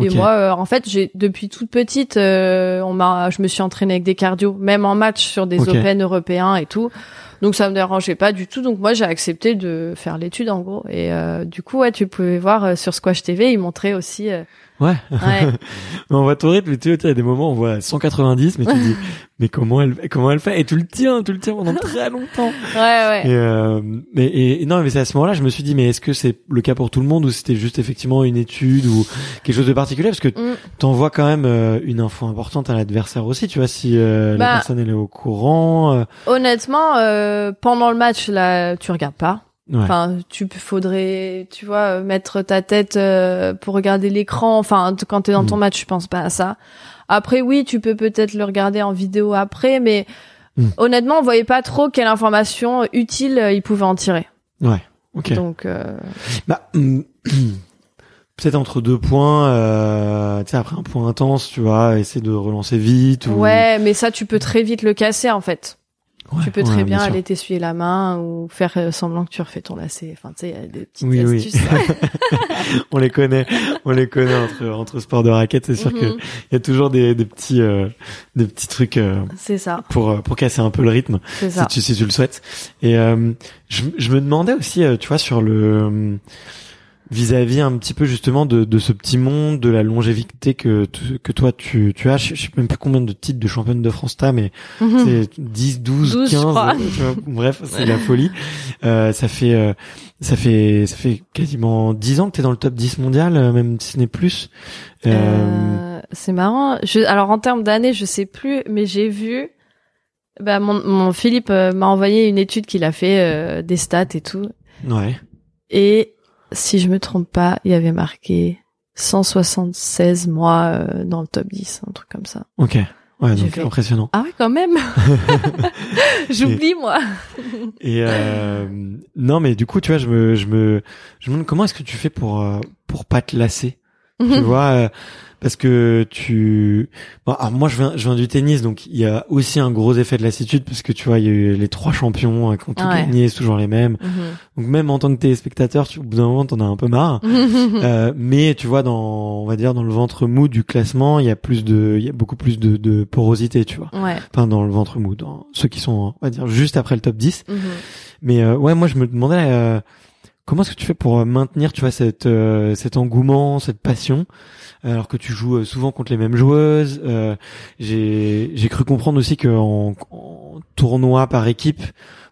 Et moi, euh, en fait, j'ai depuis toute petite, euh, on m'a, je me suis entraînée avec des cardio, même en match sur des Ok. Open européens et tout. Donc ça me dérangeait pas du tout. Donc moi, j'ai accepté de faire l'étude en gros. Et euh, du coup, ouais, tu pouvais voir sur Squash TV, ils montraient aussi. Ouais. [laughs] on voit ton rythme, tu sais, il y a des moments où on voit 190, mais tu dis, [laughs] mais comment elle, comment elle fait? Et tu le tiens, tu le tiens pendant très longtemps. [laughs] ouais, ouais. Et, euh, mais, et, et non, mais c'est à ce moment-là, je me suis dit, mais est-ce que c'est le cas pour tout le monde ou c'était juste effectivement une étude ou quelque chose de particulier? Parce que Mm. t'envoies quand même euh, une info importante à l'adversaire aussi, tu vois, si euh, la Bah. personne elle est au courant. euh, Honnêtement, euh, pendant le match, là, tu regardes pas. Ouais. Enfin, tu faudrait, tu vois, euh, mettre ta tête euh, pour regarder l'écran. Enfin, quand t'es dans ton Mm. match, je pense pas à ça. Après, oui, tu peux peut-être le regarder en vidéo après, mais Mm. honnêtement, on voyait pas trop quelle information utile euh, il pouvait en tirer. ouais. Ok. Donc, euh, Bah, [clears throat] peut-être entre deux points, euh, tu sais, après un point intense, tu vois, essayer de relancer vite ou. ouais, mais ça, tu peux très vite le casser en fait. Ouais, tu peux ouais, très bien, aller t'essuyer la main ou faire euh, semblant que tu refais ton lacet. Enfin, tu sais, il y a des petites Oui, oui. astuces. [laughs] on les connaît, on les connaît entre entre sports de raquettes. C'est sûr que il y a toujours des, des petits euh, des petits trucs euh, C'est ça, pour euh, pour casser un peu le rythme c'est si ça. tu si tu le souhaites. Et euh, je je me demandais aussi, tu vois, sur le vis-à-vis un petit peu justement de, de ce petit monde, de la longévité que que toi tu tu as. Je, je sais même plus combien de titres de championne de France t'as, mais Mhm. c'est 10, 12, 12, je 15. crois. tu vois, bref, [laughs] c'est la folie. Euh, ça fait euh, ça fait ça fait quasiment 10 ans que t'es dans le top 10 mondial, euh, même si ce n'est plus. Euh, Euh, c'est marrant. Je, alors en termes d'années, je sais plus, mais j'ai vu. Bah, mon, mon Philippe m'a envoyé une étude qu'il a fait euh, des stats et tout. ouais. Et si je me trompe pas, il y avait marqué 176 mois euh, dans le top 10, un truc comme ça. Ok. Ouais, donc fait- impressionnant. Ah ouais, quand même. [laughs] J'oublie moi. Et euh, non, mais du coup, tu vois, je me, je me, je me demande comment est-ce que tu fais pour euh, pour pas te lasser, tu [laughs] vois, parce que tu, bon, alors moi, je viens, je viens du tennis, donc il y a aussi un gros effet de lassitude parce que tu vois, il y a eu les trois champions euh, qui ont tout Ouais. gagné, c'est toujours les mêmes. Mhm. Donc même en tant que téléspectateur, tu, au bout d'un moment, t'en as un peu marre. [laughs] Euh, mais tu vois, dans, on va dire, dans le ventre mou du classement, il y a plus de, il y a beaucoup plus de, de porosité, tu vois. ouais. Enfin, dans le ventre mou, dans ceux qui sont, on va dire, juste après le top 10. Mhm. Mais euh, ouais, moi je me demandais euh, comment est-ce que tu fais pour euh, maintenir, tu vois, cette euh, cet engouement, cette passion, alors que tu joues euh, souvent contre les mêmes joueuses. Euh, j'ai cru comprendre aussi que en, en tournoi par équipe,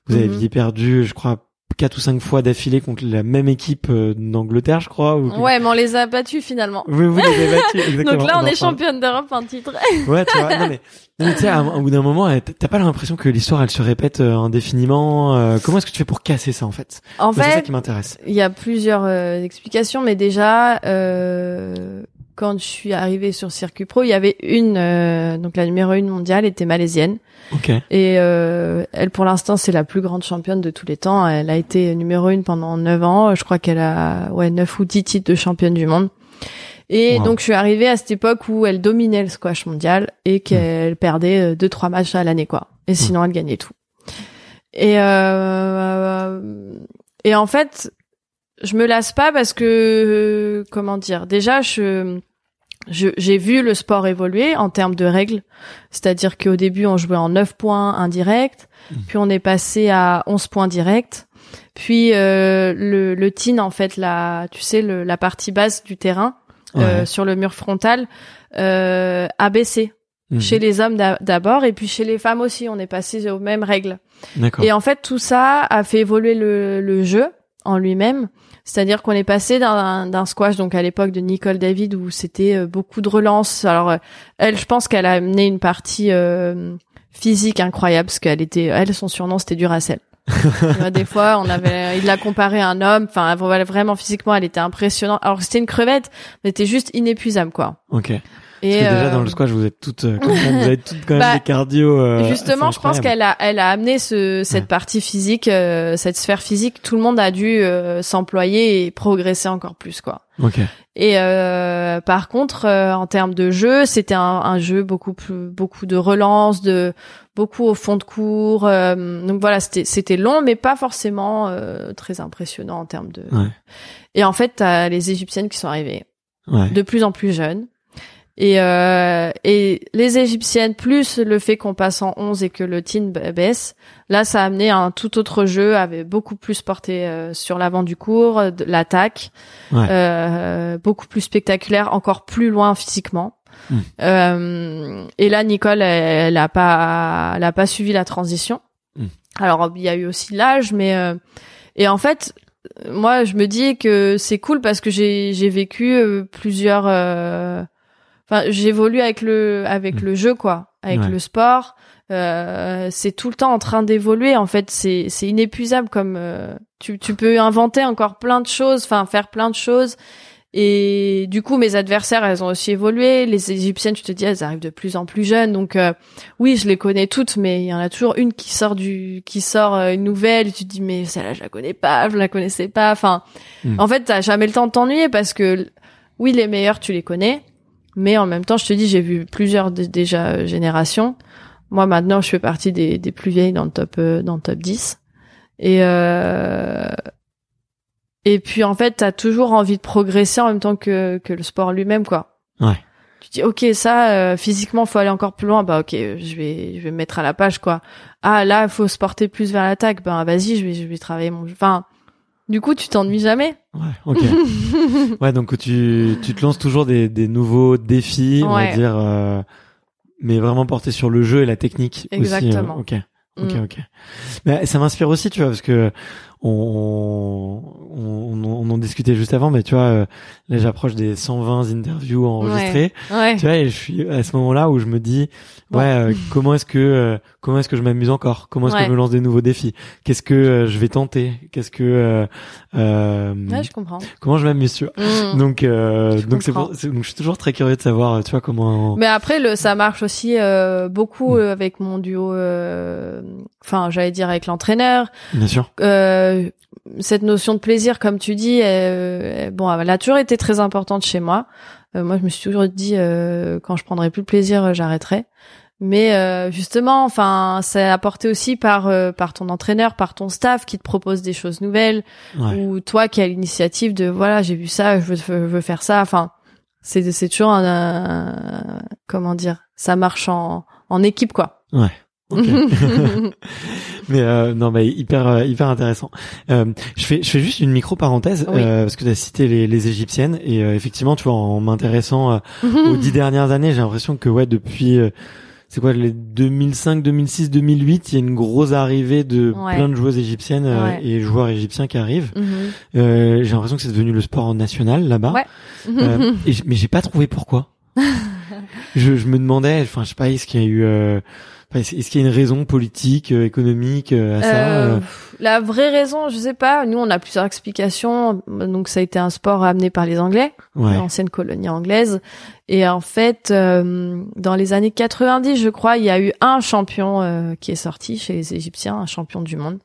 vous Mhm. aviez perdu, je crois, quatre ou cinq fois d'affilée contre la même équipe euh, d'Angleterre, je crois. Ou... Ouais, mais on les a battus finalement. Oui, vous les avez battus, [laughs] exactement. Donc là, on, est championne d'Europe en titre. [laughs] Ouais, tu vois, non mais, non, mais tu sais, au bout d'un moment, euh, t'as pas l'impression que l'histoire elle se répète euh, indéfiniment. euh, comment est-ce que tu fais pour casser ça en fait? En Moi, C'est ça fait, qui m'intéresse. Il y a plusieurs explications, mais déjà, euh, quand je suis arrivée sur circuit pro, il y avait une, euh, donc la numéro une mondiale était malaisienne, Ok. et euh, elle pour l'instant c'est la plus grande championne de tous les temps. Elle a été numéro une pendant 9 ans, je crois qu'elle a ouais 9 ou 10 titres de championne du monde. Et Wow. donc je suis arrivée à cette époque où elle dominait le squash mondial et qu'elle perdait euh, deux trois matchs à l'année quoi. Et sinon elle gagnait tout. Et euh, et en fait, je me lasse pas parce que euh, comment dire déjà je j'ai vu le sport évoluer en termes de règles. C'est-à-dire qu'au début on jouait en 9 points indirects puis on est passé à 11 points directs puis euh, le le tin en fait la tu sais le, la partie basse du terrain euh, sur le mur frontal euh, a baissé. Mhm. chez les hommes d'a- d'abord et puis chez les femmes aussi on est passé aux mêmes règles. Et en fait, tout ça a fait évoluer le, le jeu en lui-même. C'est-à-dire qu'on est passé d'un squash, donc à l'époque de Nicole David, où c'était euh, beaucoup de relances. Alors, euh, elle, je pense qu'elle a amené une partie euh, physique incroyable, parce qu'elle était, elle, son surnom, c'était Duracell. [laughs] Des fois, on avait, il l'a comparé à un homme. Enfin, vraiment physiquement, elle était impressionnante. Alors c'était une crevette, mais était juste inépuisable, quoi. Ok. Et Parce que déjà euh, dans le squash, vous êtes toutes, euh, quand même, vous avez toutes quand même [laughs] Bah, des cardio. euh, Justement, je pense qu'elle a, elle a amené ce, cette Ouais. partie physique, euh, cette sphère physique. Tout le monde a dû euh, s'employer et progresser encore plus, quoi. Ok. Et euh, par contre, euh, en termes de jeu, c'était un, un jeu beaucoup plus, beaucoup de relance, de beaucoup au fond de cours. euh, donc voilà, c'était c'était long, mais pas forcément euh, très impressionnant en termes de. Ouais. Et en fait, t'as les Égyptiennes qui sont arrivées Ouais. de plus en plus jeunes. Et, euh, et les Égyptiennes, plus le fait qu'on passe en 11 et que le teen ba- baisse, là, ça a amené un tout autre jeu, avait beaucoup plus porté euh, sur l'avant du cours, l'attaque, Ouais. euh, beaucoup plus spectaculaire, encore plus loin physiquement. Mm. Euh, et là, Nicole, elle, elle a pas, elle a pas suivi la transition. Mm. Alors, il y a eu aussi l'âge, mais euh, et en fait, moi, je me dis que c'est cool parce que j'ai j'ai vécu euh, plusieurs. Enfin, j'évolue avec le avec Mm. le jeu, quoi, avec Ouais. le sport. Euh, c'est tout le temps en train d'évoluer. En fait, c'est c'est inépuisable comme euh, tu tu peux inventer encore plein de choses, enfin faire plein de choses. Et du coup, mes adversaires, elles ont aussi évolué. Les Égyptiennes, je te dis, elles arrivent de plus en plus jeunes. Donc, euh, oui, je les connais toutes, mais il y en a toujours une qui sort du, qui sort euh, une nouvelle. Et tu te dis, mais celle-là, je la connais pas, je la connaissais pas. Enfin, Mm. en fait, t'as jamais le temps de t'ennuyer parce que, oui, les meilleurs, tu les connais. Mais en même temps, je te dis, j'ai vu plusieurs déjà euh, générations. Moi, maintenant, je fais partie des, des plus vieilles dans le top, euh, dans le top 10. Et, euh, et puis, en fait, t'as toujours envie de progresser en même temps que, que le sport lui-même, quoi. Ouais. Tu dis, ok, ça, euh, physiquement, faut aller encore plus loin. Bah, ok, je vais, je vais me mettre à la page, quoi. Ah, là, il faut se porter plus vers l'attaque. Ben, vas-y, je vais, je vais travailler mon, enfin, du coup, tu t'ennuies jamais. Ouais. Ok. [laughs] ouais. Donc tu tu te lances toujours des des nouveaux défis, on va dire, euh, mais vraiment portés sur le jeu et la technique. aussi, euh, Exactement. ok. Ok, Mm. ok. Mais ça m'inspire aussi, tu vois, parce que on, on, on en discutait juste avant, mais tu vois, euh, là j'approche des 120 interviews enregistrées. Ouais. Tu vois, et je suis à ce moment-là où je me dis, ouais, euh, comment est-ce que euh, comment est-ce que je m'amuse encore? Comment est-ce que je me lance des nouveaux défis? Qu'est-ce que euh, je vais tenter? Qu'est-ce que euh, euh, Ouais, je comprends. comment je m'amuse tu vois? Mm. Donc euh, Je donc c'est donc je suis toujours très curieux de savoir, tu vois comment. Mais après, le, ça marche aussi euh, beaucoup Mm. euh, avec mon duo. euh, Enfin, j'allais dire avec l'entraîneur. Bien sûr. Euh, cette notion de plaisir, comme tu dis, euh, bon, elle a toujours été très importante chez moi. Euh, moi, je me suis toujours dit, euh, quand je prendrai plus de plaisir, euh, j'arrêterai. Mais euh, justement, enfin, c'est apporté aussi par euh, par ton entraîneur, par ton staff qui te propose des choses nouvelles, Ouais. ou toi qui as l'initiative de voilà, j'ai vu ça, je veux, je veux faire ça. Enfin, c'est c'est toujours un, un- comment dire, ça marche en en équipe quoi. Ok. [laughs] [laughs] mais euh, non, mais hyper euh, hyper intéressant. Euh, je fais je fais juste une micro parenthèse Oui. euh, parce que tu as cité les, les égyptiennes et euh, effectivement, tu vois, en m'intéressant euh, [laughs] aux dix dernières années, j'ai l'impression que ouais, depuis euh, c'est quoi les 2005, 2006, 2008, il y a une grosse arrivée de Ouais. plein de joueuses égyptiennes euh, Ouais. et joueurs égyptiens qui arrivent. Mhm. Euh, j'ai l'impression que c'est devenu le sport national là-bas. Ouais. Euh, mais j'ai pas trouvé pourquoi. je, je me demandais, enfin, je sais pas, est-ce qu'il y a eu, euh, enfin, est-ce qu'il y a une raison politique, euh, économique euh, à ça Euh, La vraie raison, je sais pas. Nous, on a plusieurs explications. Donc, ça a été un sport amené par les Anglais, Ouais, l'ancienne colonie anglaise. Et en fait, euh, dans les années 90, je crois, il y a eu un champion euh, qui est sorti chez les Égyptiens, un champion du monde.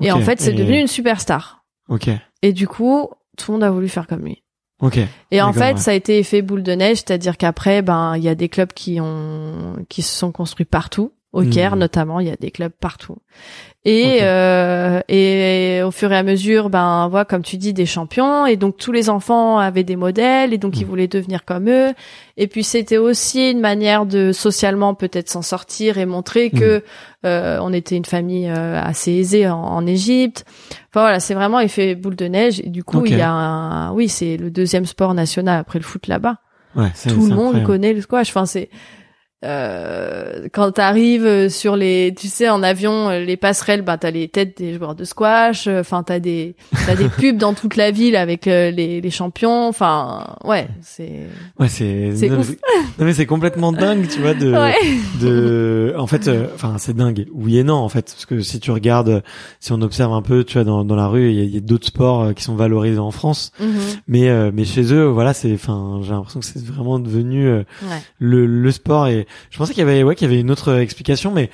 Et en fait, c'est Et- devenu une superstar. ok, Et du coup, tout le monde a voulu faire comme lui. Et en fait, ouais. ça a été effet boule de neige, c'est-à-dire qu'après, ben, il y a des clubs qui ont, qui se sont construits partout. Au Mhm. Caire, notamment, il y a des clubs partout. Et, euh, et au fur et à mesure, ben, voilà, comme tu dis, des champions. Et donc, tous les enfants avaient des modèles et donc ils Mhm. voulaient devenir comme eux. Et puis, c'était aussi une manière de socialement peut-être s'en sortir et montrer que euh, on était une famille euh, assez aisée en, en Égypte. Enfin voilà, c'est vraiment effet boule de neige. Et du coup, il y a un, oui, c'est le deuxième sport national après le foot là-bas ouais, tout le monde connaît le squash. Enfin, c'est euh, quand t'arrives sur les, tu sais, en avion, euh, les passerelles, bah t'as les têtes des joueurs de squash. euh, Enfin, t'as des, t'as des [laughs] pubs dans toute la ville avec euh, les, les champions. Enfin, ouais, c'est. Ouais, c'est C'est non, mais- non mais c'est complètement [laughs] dingue, tu vois de Ouais. de en fait euh, enfin c'est dingue. Oui et non en fait parce que si tu regardes euh, si on observe un peu, tu vois dans dans la rue, il y a, d'autres sports euh, qui sont valorisés en France, Mhm. mais euh, mais chez eux voilà, c'est enfin j'ai l'impression que c'est vraiment devenu euh, Ouais. le le sport et je pensais qu'il y avait ouais qu'il y avait une autre euh, explication mais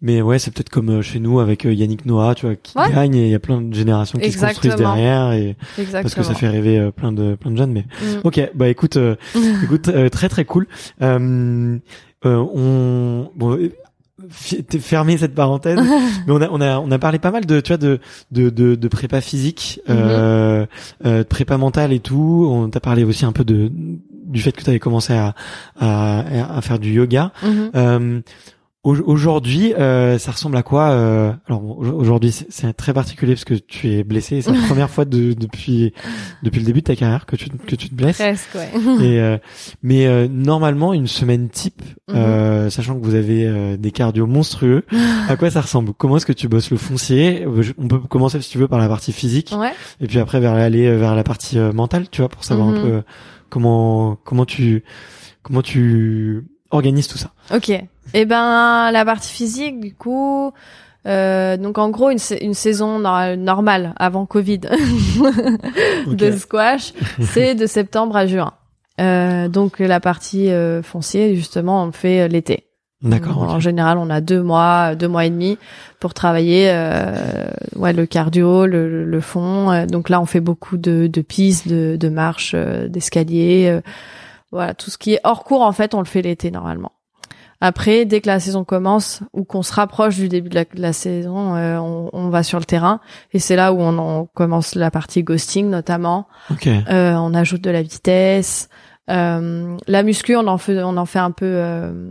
mais ouais, c'est peut-être comme euh, chez nous avec euh, Yannick Noah, tu vois, qui Ouais. gagne et il y a plein de générations qui se construisent Exactement. derrière et Exactement. parce que ça fait rêver euh, plein de plein de jeunes mais Mm. Ok, bah écoute, euh, [laughs] écoute, euh, très très cool. Euh, euh, on bon, euh, fermé cette parenthèse, [laughs] mais on a on a on a parlé pas mal de tu vois de de de, de prépa physique, euh, euh, de prépa mentale et tout. On t'a parlé aussi un peu de du fait que tu avais commencé à, à à faire du yoga. Mhm. Euh, au- Aujourd'hui, euh, ça ressemble à quoi euh, Alors aujourd'hui, c'est- très particulier parce que tu es blessé. C'est la [laughs] première fois de, depuis depuis le début de ta carrière que tu que tu te blesses. Presque, ouais. [laughs] Et euh, mais euh, normalement, une semaine type, Mhm. euh, sachant que vous avez euh, des cardio monstrueux, [gasps] à quoi ça ressemble? Comment est-ce que tu bosses le foncier? On peut commencer si tu veux par la partie physique, Ouais. et puis après vers aller vers la partie mentale, tu vois, pour savoir un Mhm. peu comment comment tu comment tu organises tout ça. Ok. Eh ben, la partie physique, du coup, euh, donc en gros une, sa- une saison nor- normale avant Covid [laughs] de squash, c'est de septembre à juin. Euh, donc la partie euh, foncier, justement, on le fait euh, l'été. D'accord. En général, on a deux mois, deux mois et demi pour travailler euh, ouais, le cardio, le, le- fond. Euh, Donc là, on fait beaucoup de, de pistes, de, de marches, euh, d'escaliers. euh, voilà, tout ce qui est hors cours, en fait, on le fait l'été normalement. Après, dès que la saison commence ou qu'on se rapproche du début de la, de la saison, euh, on, on va sur le terrain et c'est là où on, on commence la partie ghosting notamment. Ok. Euh, on ajoute de la vitesse. Euh, la muscu, on en fait, on en fait un peu euh,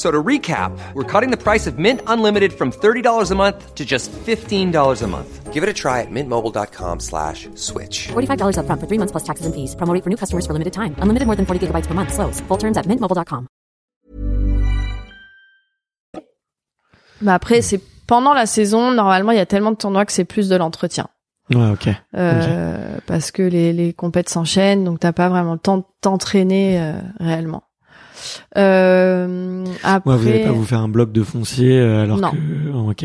So to recap, we're cutting the price of Mint Unlimited from $30 a month to just $15 a month. Give it a try at mintmobile.com slash switch. $45 upfront for three months plus taxes and fees. Promo rate for new customers for limited time. Unlimited more than 40 gigabytes per month. Slows. Full terms at mintmobile.com. Mais après, c'est pendant la saison, normalement, il y a tellement de tournois que c'est plus de l'entretien. Ouais, ok. Euh, Parce que les, les compètes s'enchaînent, donc t'as pas vraiment le temps de t'entraîner euh, réellement. Euh, après, Ouais, vous n'allez pas vous faire un bloc de foncier euh, alors Non. que oh, ok.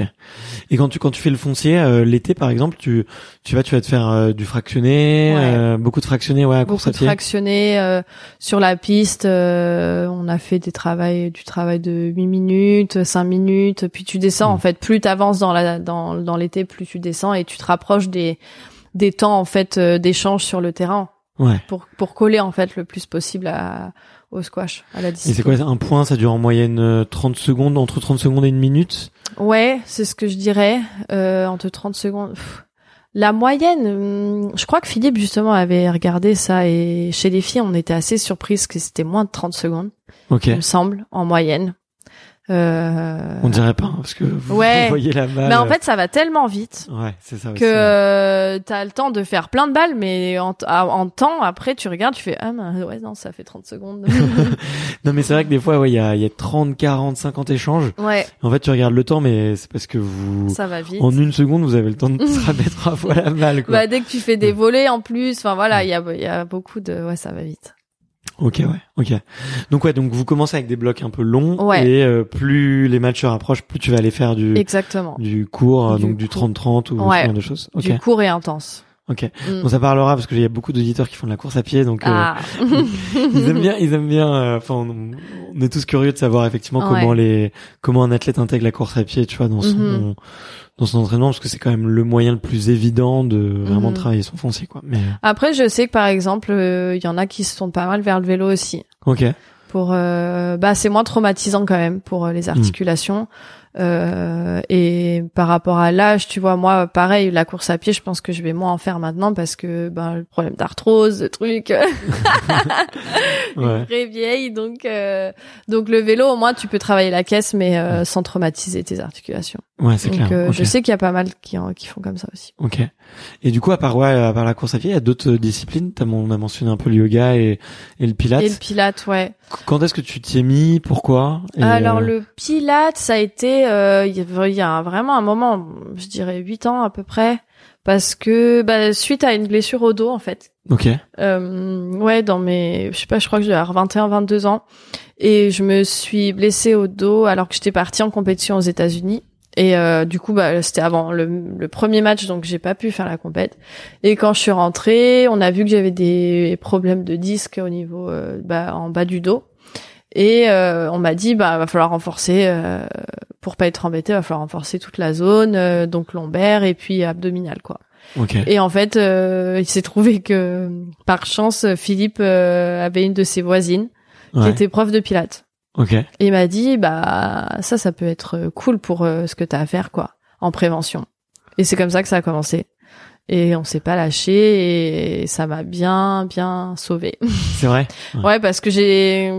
Et quand tu quand tu fais le foncier euh, l'été par exemple, tu tu vas tu vas te faire euh, du fractionné, Ouais. euh, beaucoup de fractionné, ouais, beaucoup de pied. fractionnés euh, sur la piste. euh, on a fait des travails, du travail de 8 minutes, 5 minutes, puis tu descends. Mm. En fait, plus t'avances dans la dans dans l'été, plus tu descends et tu te rapproches des des temps en fait euh, d'échange sur le terrain Ouais. pour pour coller en fait le plus possible à, au squash, à la Et discipline. c'est quoi un point Ça dure en moyenne euh, 30 secondes, entre 30 secondes et une minute? Ouais, c'est ce que je dirais. Euh, entre 30 secondes. Pff. La moyenne, hum, je crois que Philippe justement avait regardé ça et chez les filles, on était assez surprises que c'était moins de 30 secondes, Ok. il me semble, en moyenne. Euh, On dirait pas hein, parce que vous, Ouais. vous voyez la balle. Mais en fait, ça va tellement vite ouais, c'est ça. aussi, que ouais. euh, t'as le temps de faire plein de balles, mais en, en temps, après, tu regardes, tu fais ah ben, ouais non, ça fait 30 secondes. [laughs] Non, mais c'est vrai que des fois, ouais, il y a y a 30, 40, 50 échanges. ouais, En fait, tu regardes le temps, mais c'est parce que vous ça va vite. en une seconde, vous avez le temps de [laughs] se rabattre trois fois la balle. Quoi. Bah, dès que tu fais des volets en plus, enfin voilà, il y a, il y a beaucoup de, ouais, ça va vite. Ok, ouais, ok. Donc ouais, donc vous commencez avec des blocs un peu longs Ouais. et euh, plus les matchs se rapprochent, plus tu vas aller faire du Exactement. du court, euh, Du donc du court. 30-30 ou Ouais. ce genre de choses. Ok, Du court et intense. Ok. Mm. Bon, ça parlera parce que il y a beaucoup d'auditeurs qui font de la course à pied, donc euh, Ah. [laughs] ils aiment bien, ils aiment bien. euh, Enfin, on, on est tous curieux de savoir effectivement Ouais. comment les comment un athlète intègre la course à pied, tu vois, dans son Mhm. dans son entraînement, parce que c'est quand même le moyen le plus évident de vraiment Mhm. travailler son foncier, quoi. Mais Après, je sais que par exemple, euh, il y en a qui se tournent pas mal vers le vélo aussi. ok, Pour, euh, bah, c'est moins traumatisant quand même pour euh, Mm. les articulations. Euh, et par rapport à l'âge, tu vois, moi, pareil, la course à pied, je pense que je vais moins en faire maintenant parce que ben le problème d'arthrose, le truc, [laughs] [laughs] Ouais. vraie vieille. Donc, euh, donc le vélo, au moins, tu peux travailler la caisse, mais euh, sans traumatiser tes articulations. Ouais, c'est Donc, clair. euh, je sais qu'il y a pas mal qui, en- qui font comme ça aussi. Ok. Et du coup, à part ouais, à part la course à pied, il y a d'autres disciplines? T'as mon- on a mentionné un peu le yoga et, et le pilates. Et le pilate, ouais. Quand est-ce que tu t'y es mis? Pourquoi? Et, Alors euh, le pilate, ça a été euh, il y a- vraiment un moment, je dirais huit ans à peu près, parce que bah, suite à une blessure au dos en fait. Ok. Euh, ouais, dans mes, je sais pas, je crois que avoir 21, 22 ans, et je me suis blessée au dos alors que j'étais partie en compétition aux États-Unis. Et euh, du coup, bah, c'était avant le, le premier match, donc j'ai pas pu faire la compète. Et quand je suis rentrée, on a vu que j'avais des problèmes de disque au niveau, euh, bah, en bas du dos. Et euh, on m'a dit, bah, va falloir renforcer euh, pour pas être embêté, va falloir renforcer toute la zone, euh, donc lombaire et puis abdominal, quoi. Ok. Et en fait, euh, il s'est trouvé que par chance, Philippe euh, avait une de ses voisines qui Ouais. était prof de pilates. Ok. Et il m'a dit, bah ça, ça peut être cool pour euh, ce que t'as à faire, quoi, en prévention. Et c'est comme ça que ça a commencé. Et on s'est pas lâché et ça m'a bien, bien sauvé. C'est vrai? [laughs] ouais, parce que j'ai,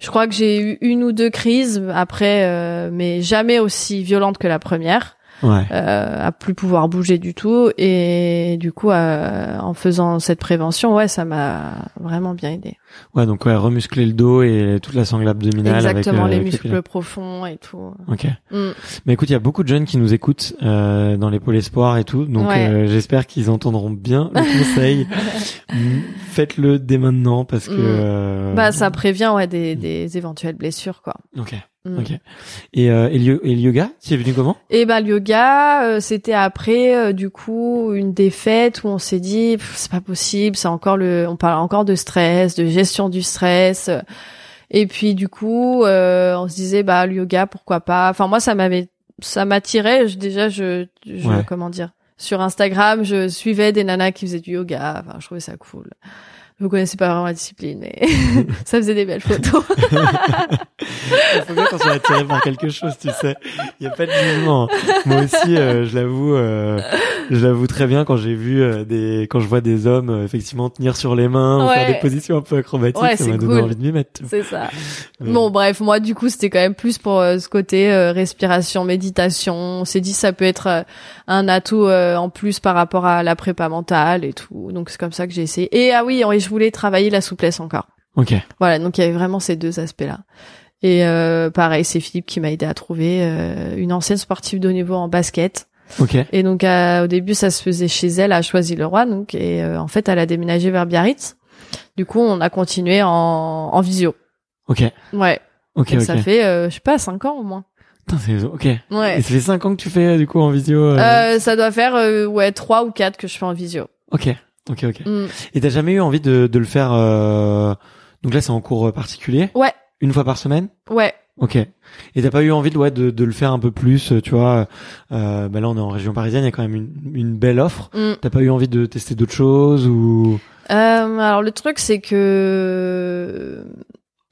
je crois que j'ai eu une ou deux crises après, euh, mais jamais aussi violentes que la première Ouais. euh, à plus pouvoir bouger du tout et du coup euh, en faisant cette prévention ouais ça m'a vraiment bien aidé Ouais. Donc ouais, remuscler le dos et toute la sangle abdominale exactement avec, euh, les avec muscles profonds et tout Ok. Mm. Mais écoute, il y a beaucoup de jeunes qui nous écoutent euh, dans les pôles espoirs et tout, donc Ouais. euh, j'espère qu'ils entendront bien le conseil. [laughs] Mm, Faites-le dès maintenant parce que. Mm. euh, bah ça prévient ouais des, des éventuelles blessures quoi Ok. Mm. Ok. Et, euh, et, le, et le yoga, es venu comment? Et bah le yoga euh, c'était après euh, du coup une défaite où on s'est dit c'est pas possible c'est encore le on parle encore de stress de gestion du stress. Et puis du coup euh, on se disait bah le yoga pourquoi pas? Enfin moi ça m'avait ça m'attirait. Je- déjà je, je Ouais. comment dire? Sur Instagram je suivais des nanas qui faisaient du yoga. Enfin je trouvais ça cool je connaissais pas vraiment la discipline mais [laughs] ça faisait des belles photos [laughs] Il faut bien qu'on soit attiré par quelque chose, tu sais. Il y a pas de jugement. Moi aussi, euh, je l'avoue, euh, je l'avoue très bien quand j'ai vu euh, des, quand je vois des hommes effectivement tenir sur les mains, ou Ouais. faire des positions un peu acrobatiques, Ouais, ça m'a donné cool. envie de m'y mettre. c'est ça. Bon, bref, moi, du coup, c'était quand même plus pour ce côté respiration, méditation. On s'est dit ça peut être un atout en plus par rapport à la prépa mentale et tout. Donc, c'est comme ça que j'ai essayé. Et ah oui, je voulais travailler la souplesse encore. Ok. Voilà, donc il y avait vraiment ces deux aspects-là. Et euh, pareil, c'est Philippe qui m'a aidé à trouver euh, une ancienne sportive de haut niveau en basket. Ok. Et donc, à- au début, ça se faisait chez elle à Choisy-le-Roi. Donc, et euh, en fait, elle a déménagé vers Biarritz. Du coup, on a continué en, en visio. Ok. Ouais. Ok. Et Ok. ça fait, euh, je sais pas, cinq ans au moins. Putain, c'est ok. Ouais. Et ça fait 5 ans que tu fais euh, du coup en visio. euh, Euh, ça doit faire euh, ouais trois ou quatre que je fais en visio. Ok. Ok. Ok. Mm. Et t'as jamais eu envie de, de le faire euh... Donc là, c'est en cours euh, particulier? Ouais, Une fois par semaine? ouais. Ok. Et t'as pas eu envie de, ouais, de, de le faire un peu plus, euh, tu vois euh, bah Là, on est en région parisienne, il y a quand même une, une belle offre. Mm. T'as pas eu envie de tester d'autres choses ou? Euh, alors le truc c'est que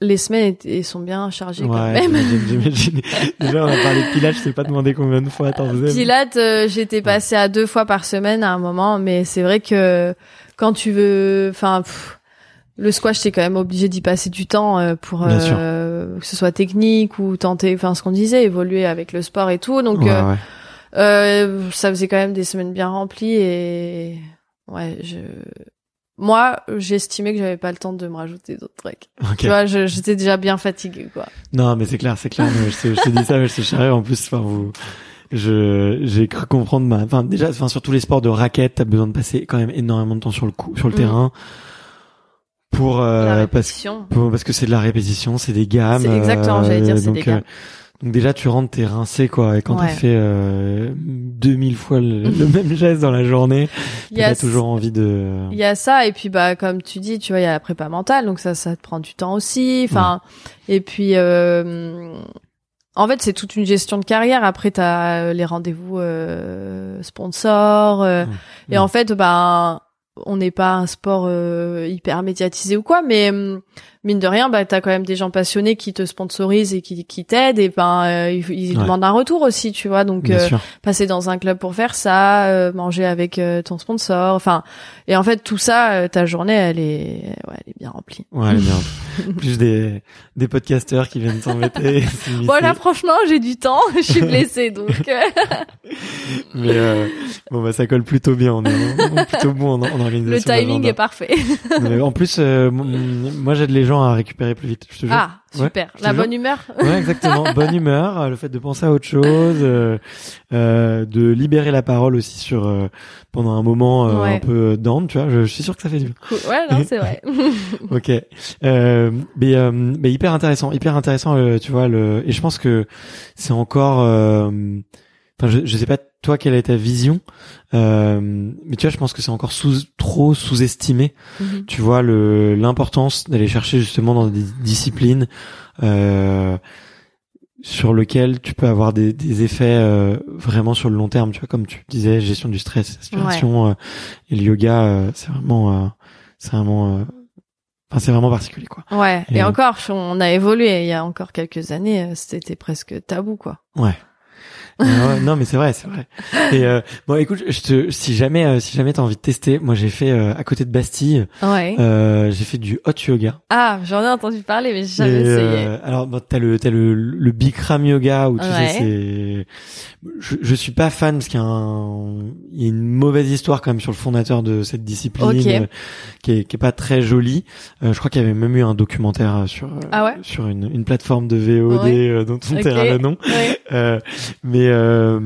les semaines étaient- sont bien chargées quand même. j'imagine. [laughs] Déjà, on a parlé de Pilates, je t'ai pas demandé combien de fois t'en faisais. Pilates, euh, j'étais passée à deux fois par semaine à un moment, mais c'est vrai que quand tu veux, enfin, le squash, t'es quand même obligé d'y passer du temps euh, pour euh, que ce soit technique ou tenter, enfin, ce qu'on disait, évoluer avec le sport et tout. Donc, Ouais, ouais. Euh, ça faisait quand même des semaines bien remplies et ouais, je moi, j'estimais que j'avais pas le temps de me rajouter d'autres trucs. Tu vois, j'étais déjà bien fatiguée quoi. Non, mais c'est clair, c'est clair. mais je te, dis ça, mais je te charrie. En plus, enfin, vous, je, j'ai cru comprendre ma, enfin, déjà, enfin, sur tous les sports de raquette, t'as besoin de passer quand même énormément de temps sur le coup, sur le Mm. terrain. Pour, La euh, parce, pour- parce que c'est de la répétition, c'est des gammes. C'est exactement, j'allais dire, c'est donc, des gammes. Donc déjà, tu rentres, t'es rincé, quoi. Et quand t'as Ouais. fait, euh, 2000 fois le, le [laughs] même geste dans la journée, t'as toujours envie de, il y a ça et puis bah comme tu dis, tu vois, il y a la prépa mentale, donc ça ça te prend du temps aussi. Enfin et puis euh, en fait, c'est toute une gestion de carrière. Après, t'as euh, les rendez-vous euh, sponsors. euh. Et en fait, ben, on n'est pas un sport euh, hyper médiatisé ou quoi, mais mine de rien, bah t'as quand même des gens passionnés qui te sponsorisent et qui, qui t'aident et ben euh, ils, ils Ouais. demandent un retour aussi, tu vois. Donc euh, passer dans un club pour faire ça, euh, manger avec euh, ton sponsor, enfin et en fait tout ça, euh, ta journée elle est ouais elle est bien remplie. Ouais, bien. [laughs] Plus des, des podcasteurs qui viennent t'embêter. [laughs] Voilà, franchement, j'ai du temps, [laughs] je suis blessée donc. euh, Mais euh, bon, bah, ça colle plutôt bien. On est, plutôt bon en, en organisation. le timing est parfait. En plus, euh, moi, j'aide les gens à récupérer plus vite. Je te jure. Ah, super. La jure. bonne humeur. Ouais, exactement. [laughs] Bonne humeur, euh, le fait de penser à autre chose, euh, euh, de libérer la parole aussi sur euh, pendant un moment euh, Ouais. un peu down. Tu vois, je, je suis sûr que ça fait du bien. Cool. Ouais, non, c'est vrai. [laughs] [laughs] Ok, euh, mais, euh, mais hyper intéressant, hyper intéressant. euh, tu vois, le et je pense que c'est encore. Enfin, je, je sais pas toi quelle est ta vision, euh, mais tu vois, je pense que c'est encore sous trop sous-estimé. Mhm. Tu vois le l'importance d'aller chercher justement dans des disciplines euh, sur lesquelles tu peux avoir des, des effets euh, vraiment sur le long terme. Tu vois, comme tu disais, gestion du stress, respiration euh, et le yoga, euh, c'est vraiment, euh, c'est vraiment, euh, enfin, c'est vraiment particulier quoi. Ouais. Et, Et encore, on a évolué. Il y a encore quelques années, c'était presque tabou, quoi. Ouais. Non mais c'est vrai, c'est vrai. Et euh, bon, écoute, je te, si jamais, euh, si jamais t'as envie de tester, moi j'ai fait euh, à côté de Bastille, Ouais. euh, j'ai fait du hot yoga. Ah, j'en ai entendu parler, mais j'ai jamais Et, essayé. euh, alors bon, t'as le t'as le le Bikram yoga où tu Ouais. sais c'est je je suis pas fan parce qu'il y a un il y a une mauvaise histoire quand même sur le fondateur de cette discipline Ok. euh, qui est qui est pas très jolie. Euh, je crois qu'il y avait même eu un documentaire euh, sur euh, Ah ouais sur une une plateforme de VOD Ouais. euh, dont on Ok. taira le nom. Ouais. Euh, mais euh,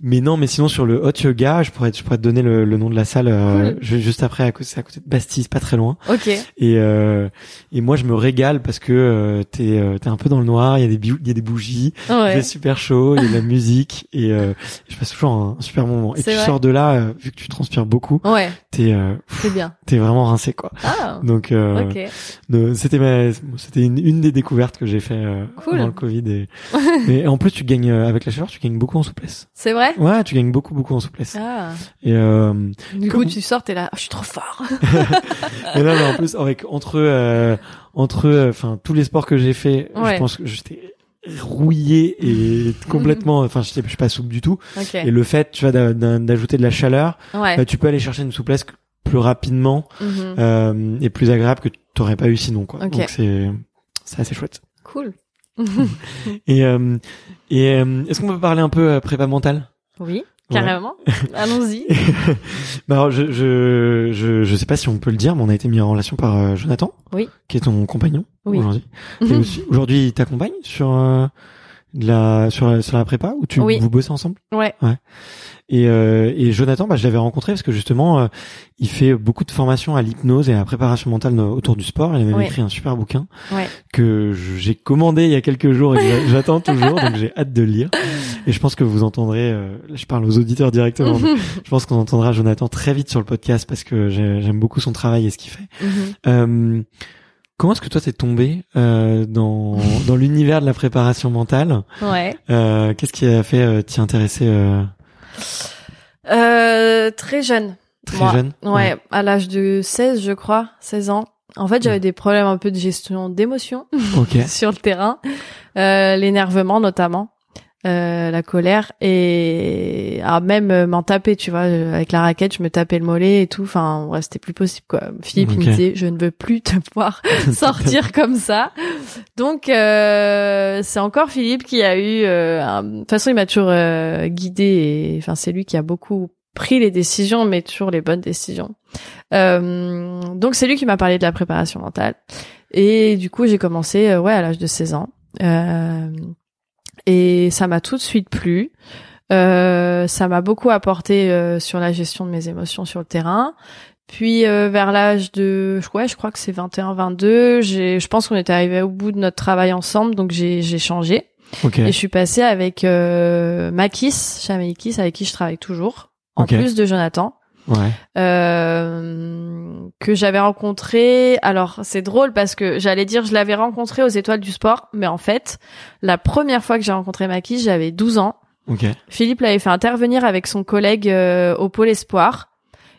mais non mais sinon sur le hot yoga je pourrais je pourrais te donner le, le nom de la salle euh, Cool. je- juste après à côté à côté de Bastille c'est pas très loin Ok. et euh, et moi je me régale parce que euh, t'es euh, t'es un peu dans le noir il y a des il y a des bougies il fait super chaud il y a de la musique et euh, je passe toujours un, super moment et tu vrai. sors de là euh, vu que tu transpires beaucoup Ouais. t'es euh, bien. t'es vraiment rincé quoi Ah. donc euh, Ok. de- c'était c'était une, une des découvertes que j'ai fait euh, Cool. pendant le Covid et [laughs] mais en plus tu gagnes euh, avec la chaleur tu gagnes beaucoup en souplesse C'est vrai? ouais tu gagnes beaucoup beaucoup en souplesse Ah. et euh, Du Comme- coup, tu sors, t'es là, oh, je suis trop fort. [laughs] Mais non, mais en plus, avec entre euh, entre enfin tous les sports que j'ai fait, Ouais. je pense que j'étais rouillé et [laughs] complètement, enfin, j'étais je suis pas souple du tout. ok. Et le fait, tu vois, d'a- d'a- d'ajouter de la chaleur, Ouais. bah, tu peux aller chercher une souplesse plus rapidement Mhm. euh, et plus agréable que tu t'aurais pas eu sinon, quoi. Ok. Donc c'est c'est assez chouette. Cool. [laughs] Et euh, et euh, est-ce qu'on peut parler un peu euh, prépa mentale? Oui, Ouais. carrément. [laughs] Allons-y. [laughs] bah alors, je, je je je sais pas si on peut le dire, mais on a été mis en relation par euh, Jonathan, Oui. qui est ton compagnon Oui. aujourd'hui. [laughs] Aujourd'hui, il t'accompagne sur euh, de la sur, sur la prépa ou tu Oui. vous bossez ensemble? Ouais. Et euh, et Jonathan, bah, je l'avais rencontré parce que justement, euh, il fait beaucoup de formations à l'hypnose et à la préparation mentale autour du sport. Il a même écrit un super bouquin Ouais. que j'ai commandé il y a quelques jours et j'attends toujours, donc j'ai hâte de le lire. Et je pense que vous entendrez, euh, je parle aux auditeurs directement, mais [laughs] je pense qu'on entendra Jonathan très vite sur le podcast parce que j'ai- j'aime beaucoup son travail et ce qu'il fait. Comment est-ce que toi t'es tombé euh, dans [laughs] dans l'univers de la préparation mentale? Ouais. euh, Qu'est-ce qui a fait euh, t'y intéresser euh, Euh, très jeune. très Moi. jeune? Ouais, à l'âge de 16, je crois, 16 ans. En fait, j'avais des problèmes un peu de gestion d'émotions Ok. [laughs] sur le terrain, euh, l'énervement notamment, euh, la colère et ah, même euh, m'en taper, tu vois, euh, avec la raquette, je me tapais le mollet et tout. Enfin, ouais, c'était plus possible quoi. Philippe il me disait, je ne veux plus te voir [laughs] sortir comme ça. Donc euh, c'est encore Philippe qui a eu. euh, un- De toute façon, il m'a toujours euh, guidé et enfin c'est lui qui a beaucoup pris les décisions, mais toujours les bonnes décisions. Euh, donc c'est lui qui m'a parlé de la préparation mentale. Et du coup, j'ai commencé ouais à l'âge de 16 ans. Euh, et ça m'a tout de suite plu. Euh, ça m'a beaucoup apporté euh, sur la gestion de mes émotions sur le terrain. Puis euh, vers l'âge de ouais, je crois que c'est 21 22, j'ai je pense qu'on était arrivé au bout de notre travail ensemble donc j'ai j'ai changé Ok. et je suis passée avec euh, Makis, Chamaikis avec qui je travaille toujours en plus de Jonathan Ouais. euh, que j'avais rencontré. Alors c'est drôle parce que j'allais dire je l'avais rencontré aux Étoiles du Sport, mais en fait la première fois que j'ai rencontré Makis, j'avais 12 ans. Ok. Philippe l'avait fait intervenir avec son collègue euh, au pôle espoir,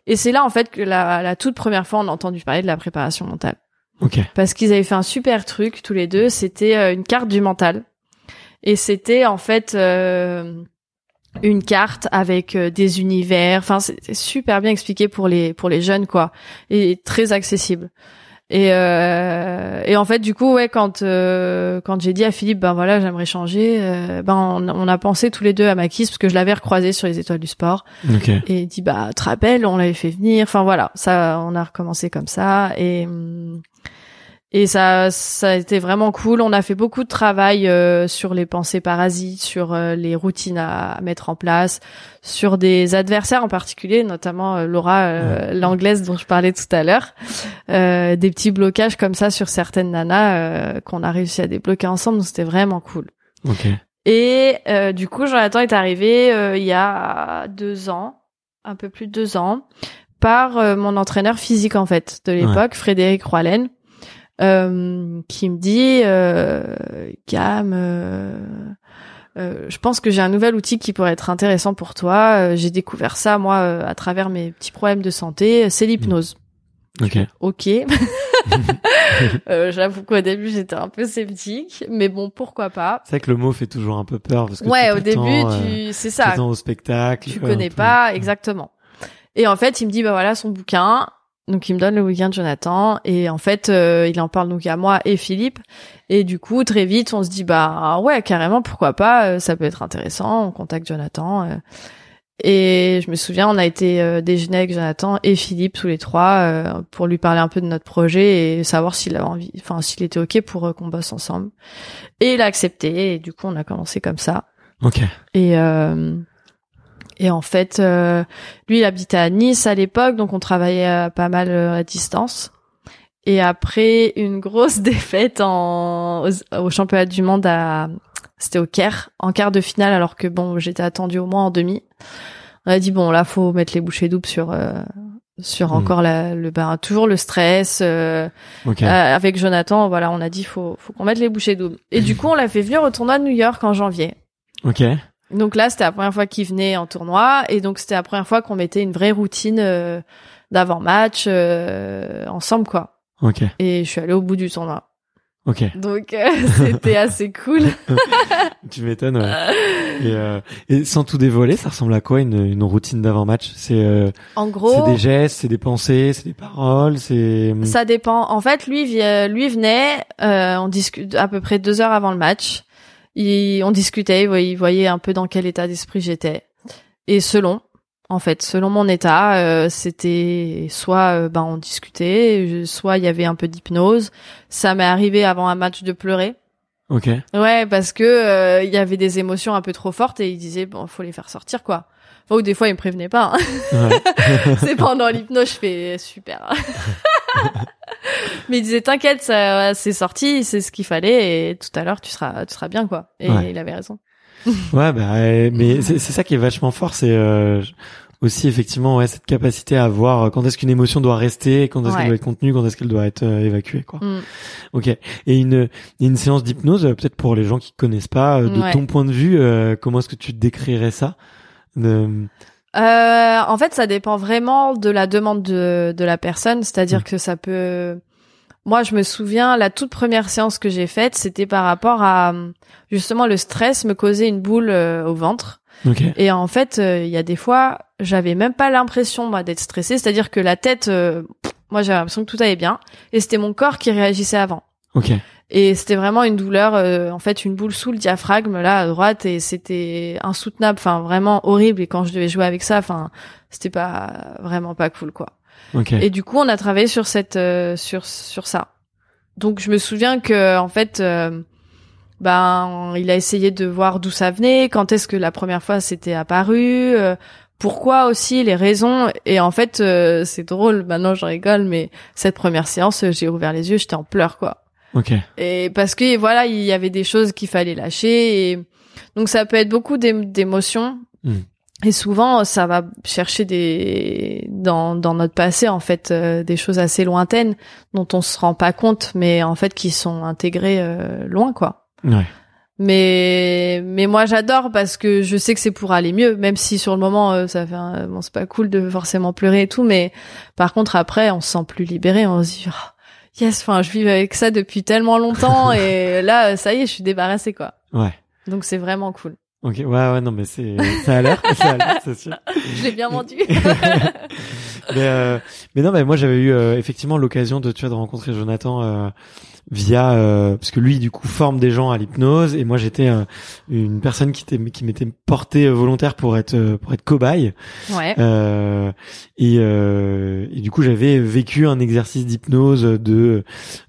et c'est là en fait que la, la toute première fois on a entendu parler de la préparation mentale. Ok. parce qu'ils avaient fait un super truc tous les deux. C'était euh, une carte du mental. Et c'était en fait euh, une carte avec euh, des univers. Enfin, c'était super bien expliqué pour les pour les jeunes quoi, et très accessible. Et euh, et en fait du coup ouais quand euh, quand j'ai dit à Philippe ben voilà j'aimerais changer euh, ben on, on a pensé tous les deux à Makis parce que je l'avais recroisé sur les étoiles du sport Ok. et il dit bah te rappelles on l'avait fait venir enfin voilà ça on a recommencé comme ça et hum, et ça ça a été vraiment cool. On a fait beaucoup de travail euh, sur les pensées parasites sur euh, les routines à, à mettre en place sur des adversaires en particulier notamment euh, Laura euh, l'anglaise dont je parlais tout à l'heure. Euh, des petits blocages comme ça sur certaines nanas euh, qu'on a réussi à débloquer ensemble. C'était vraiment cool. Ok. et euh, du coup, Jonathan est arrivé euh, il y a deux ans, un peu plus de deux ans, par euh, mon entraîneur physique en fait de l'époque, Frédéric Roalen, euh, qui me dit, euh, Cam, euh, euh, je pense que j'ai un nouvel outil qui pourrait être intéressant pour toi. J'ai découvert ça moi à travers mes petits problèmes de santé. C'est l'hypnose. Ok. Ok. [laughs] [laughs] Euh, J'avoue qu'au début j'étais un peu sceptique, mais bon pourquoi pas. C'est vrai que le mot fait toujours un peu peur parce que Ouais, au début, euh, tu, c'est ça. au spectacle. tu euh, connais peu. pas exactement. Et en fait, il me dit bah voilà son bouquin. Donc il me donne le de Jonathan et en fait euh, il en parle donc à moi et Philippe et du coup très vite on se dit bah ouais carrément pourquoi pas euh, ça peut être intéressant on contacte Jonathan euh. et je me souviens on a été euh, déjeuner avec Jonathan et Philippe tous les trois euh, pour lui parler un peu de notre projet et savoir s'il avait envie enfin s'il était ok pour euh, qu'on bosse ensemble et il a accepté et du coup on a commencé comme ça Ok. et euh, et en fait, euh, lui, il habitait à Nice à l'époque, donc on travaillait euh, pas mal euh, à distance. Et après une grosse [laughs] défaite en, aux- au championnat du monde à, c'était au Caire, en quart de finale, alors que bon, j'étais attendue au moins en demi. On a dit bon, là, faut mettre les bouchées doubles sur euh, sur Hmm. encore la, le ben toujours le stress. euh, Ok. euh, avec Jonathan, voilà, on a dit faut faut qu'on mette les bouchées doubles. Et du [laughs] coup, on l'a fait venir au tournoi de New York en janvier. Ok. Donc là, c'était la première fois qu'il venait en tournoi et donc c'était la première fois qu'on mettait une vraie routine euh, d'avant-match euh, ensemble quoi. Ok. Et je suis allée au bout du tournoi. Ok. Donc euh, [laughs] c'était assez cool. [laughs] Tu m'étonnes. Ouais. Et, euh, et sans tout dévoiler, ça ressemble à quoi une, une routine d'avant-match? C'est euh, En c'est gros, des gestes, c'est des pensées, c'est des paroles, c'est. ça dépend. En fait, lui lui venait, euh, on discute à peu près deux heures avant le match. Il, on discutait, il voyait, il voyait un peu dans quel état d'esprit j'étais. Et selon, en fait, selon mon état, euh, c'était soit euh, ben on discutait, soit il y avait un peu d'hypnose. Ça m'est arrivé avant un match de pleurer. Ok. Ouais, parce que euh, il y avait des émotions un peu trop fortes et il disait bon, faut les faire sortir quoi. Enfin, ou des fois il me prévenait pas. hein. Ouais. [laughs] c'est pendant l'hypnose, je fais super. [laughs] [laughs] Mais il disait t'inquiète, ça c'est sorti, c'est ce qu'il fallait et tout à l'heure tu seras tu seras bien quoi. Et Ouais. il avait raison. [laughs] Ouais, bah, mais c'est c'est ça qui est vachement fort, c'est euh, aussi effectivement ouais cette capacité à voir quand est-ce qu'une émotion doit rester, quand est-ce Ouais. qu'elle doit être contenue, quand est-ce qu'elle doit être euh, évacuée, quoi. Mm. Ok. Et une une séance d'hypnose, euh, peut-être pour les gens qui connaissent pas, euh, de Ouais. ton point de vue, euh, comment est-ce que tu décrirais ça? De- Euh, en fait, ça dépend vraiment de la demande de, de la personne. C'est-à-dire Mm. que ça peut. Moi, je me souviens, la toute première séance que j'ai faite, c'était par rapport à justement le stress me causait une boule euh, au ventre. Ok. Et en fait, euh, il y a des fois, j'avais même pas l'impression moi d'être stressée. C'est-à-dire que la tête, euh, pff, moi, j'avais l'impression que tout allait bien, et c'était mon corps qui réagissait avant. Ok. Et c'était vraiment une douleur, euh, en fait, une boule sous le diaphragme là à droite, et c'était insoutenable, enfin vraiment horrible. Et quand je devais jouer avec ça, enfin, c'était pas vraiment pas cool quoi. Ok. Et du coup, on a travaillé sur cette, euh, sur sur ça. Donc je me souviens que en fait, euh, ben, il a essayé de voir d'où ça venait, quand est-ce que la première fois c'était apparu. euh, pourquoi aussi les raisons et en fait euh, c'est drôle maintenant je rigole mais cette première séance j'ai ouvert les yeux j'étais en pleurs quoi Ok. et parce que voilà, il y avait des choses qu'il fallait lâcher et donc ça peut être beaucoup d'ém- d'émotions. Mm. Et souvent, ça va chercher des dans dans notre passé en fait euh, des choses assez lointaines dont on se rend pas compte, mais en fait qui sont intégrées euh, loin quoi. Ouais. Mais mais moi j'adore parce que je sais que c'est pour aller mieux, même si sur le moment euh, ça fait un- bon c'est pas cool de forcément pleurer et tout, mais par contre après on se sent plus libéré, on se dit Oh, yes, enfin, je vis avec ça depuis tellement longtemps [laughs] et là, ça y est, je suis débarrassée, quoi. Ouais. Donc c'est vraiment cool. Ok, ouais, ouais, non, mais c'est, ça a l'air, ça a l'air, c'est sûr. [laughs] Je l'ai bien vendu. [laughs] mais, euh, mais non, mais moi j'avais eu euh, effectivement l'occasion de, tu vois, de rencontrer Jonathan euh, via, euh, parce que lui du coup forme des gens à l'hypnose et moi j'étais euh, une personne qui, était, qui m'était portée volontaire pour être pour être cobaye. ouais. Euh, et, euh, et du coup, j'avais vécu un exercice d'hypnose de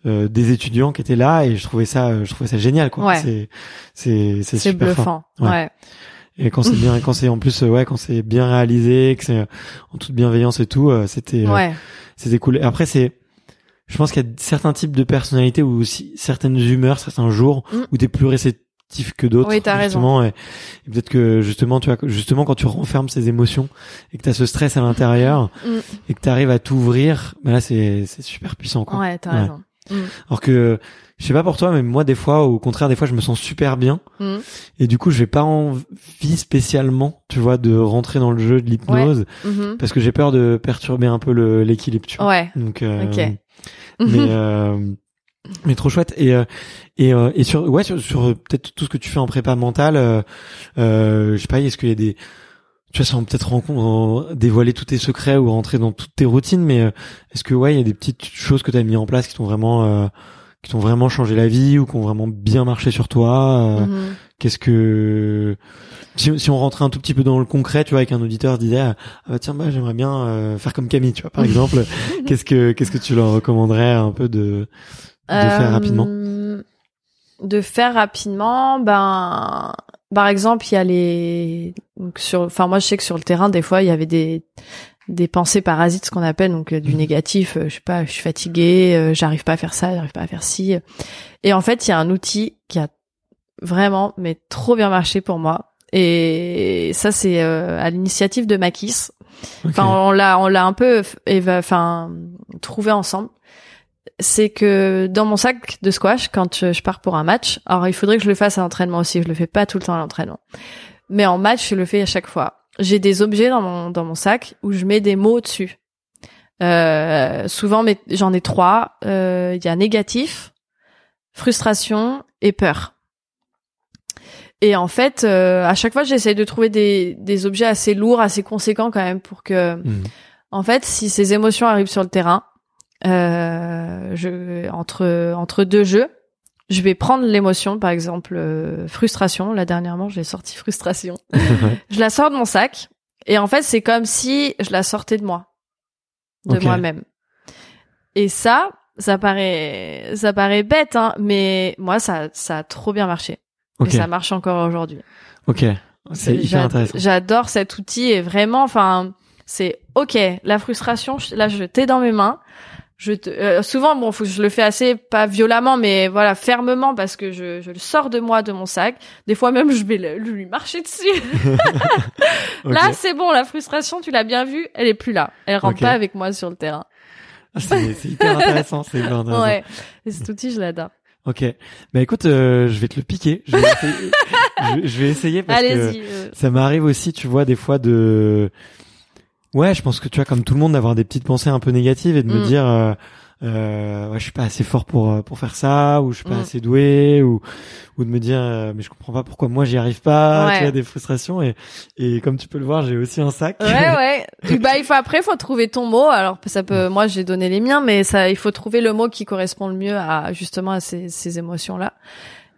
euh, des étudiants qui étaient là, et je trouvais ça, je trouvais ça génial, quoi. Ouais. C'est c'est c'est super fort. bluffant. Ouais. Ouais. Et quand c'est bien, [laughs] quand c'est en plus, euh, ouais, quand c'est bien réalisé, que c'est en toute bienveillance et tout, euh, c'était euh, Ouais. c'était cool. Après, c'est je pense qu'il y a certains types de personnalités ou aussi certaines humeurs, certains jours Mm. où t'es plus réceptif que d'autres. Oui, t'as raison. justement, Et, et peut-être que justement, tu vois, justement quand tu renfermes ces émotions et que t'as ce stress à l'intérieur Mm. et que t'arrives à t'ouvrir, ben là c'est c'est super puissant quoi. Ouais, t'as Ouais. raison. Mm. Alors que je sais pas pour toi, mais moi des fois, au contraire, des fois je me sens super bien Mm. et du coup je vais pas envie spécialement, tu vois, de rentrer dans le jeu de l'hypnose Mhm. parce que j'ai peur de perturber un peu l'équilibre. Tu vois. Ouais. Donc euh, mais Mhm. euh, mais trop chouette et euh, et euh, et sur ouais sur, sur, euh, peut-être tout ce que tu fais en prépa mentale euh, je sais pas est-ce qu'il y a des tu vois sans peut-être dévoiler tous tes secrets ou rentrer dans toutes tes routines mais est-ce que ouais il y a des petites choses que tu as mis en place qui t'ont vraiment euh, qui t'ont vraiment changé la vie ou qui ont vraiment bien marché sur toi euh, Mhm. qu'est-ce que si, si on rentrait un tout petit peu dans le concret, tu vois, avec un auditeur disait, ah bah tiens, bah j'aimerais bien euh, faire comme Camille, tu vois, par [laughs] exemple, qu'est-ce que qu'est-ce que tu leur recommanderais un peu de de faire Euh, rapidement De faire rapidement, ben, par exemple, il y a les, donc sur, enfin moi je sais que sur le terrain des fois il y avait des des pensées parasites, ce qu'on appelle donc euh, du Mhm. négatif. euh, je sais pas, je suis fatiguée, euh, j'arrive pas à faire ça, j'arrive pas à faire ci. Et en fait, il y a un outil qui a vraiment mais trop bien marché pour moi. Et ça c'est euh, à l'initiative de Makis. Enfin, on l'a, on l'a un peu, enfin, trouvé ensemble. C'est que dans mon sac de squash, quand je, je pars pour un match, alors il faudrait que je le fasse à l'entraînement aussi. Je le fais pas tout le temps à l'entraînement, mais en match, je le fais à chaque fois. J'ai des objets dans mon dans mon sac où je mets des mots dessus. Euh, souvent, j'en ai trois. Euh, Il y a négatif, frustration et peur. Et en fait, euh, à chaque fois, j'essaye de trouver des, des objets assez lourds, assez conséquents quand même, pour que, Mhm. en fait, si ces émotions arrivent sur le terrain, euh, je, entre entre deux jeux, je vais prendre l'émotion, par exemple euh, frustration. Là dernièrement, j'ai sorti [laughs] frustration. [laughs] je la sors de mon sac, et en fait, c'est comme si je la sortais de moi, de moi-même. Et ça, ça paraît, ça paraît bête, hein, mais moi, ça, ça a trop bien marché. Et ça marche encore aujourd'hui. ok, c'est hyper intéressant. J'adore cet outil et vraiment, enfin, c'est ok. La frustration, là, je t'ai dans mes mains. Je te, euh, souvent, bon, faut que je le fais assez pas violemment, mais voilà, fermement parce que je, je le sors de moi, de mon sac. Des fois même, je vais le- lui marcher dessus. [laughs] Là, c'est bon, la frustration, tu l'as bien vue, elle est plus là. Elle rentre pas avec moi sur le terrain. Ah, c'est hyper intéressant, c'est hyper intéressant. Ouais. Et cet outil, je l'adore. Ok, bah écoute, euh, je vais te le piquer. Je vais essayer, [laughs] je, je vais essayer parce que euh, ça m'arrive aussi, tu vois, des fois de, ouais, je pense que tu vois, comme tout le monde, d'avoir des petites pensées un peu négatives et de me Mm. dire, euh, euh, ouais, je suis pas assez fort pour euh, pour faire ça, ou je suis pas Mm. assez doué, ou ou de me dire, euh, mais je comprends pas pourquoi moi j'y arrive pas, Ouais. tu vois, des frustrations et et comme tu peux le voir, j'ai aussi un sac. Ouais, [laughs] ouais. Et bah, il faut après, il faut trouver ton mot. Alors, ça peut, moi, j'ai donné les miens, mais ça, il faut trouver le mot qui correspond le mieux à, justement, à ces, ces émotions-là.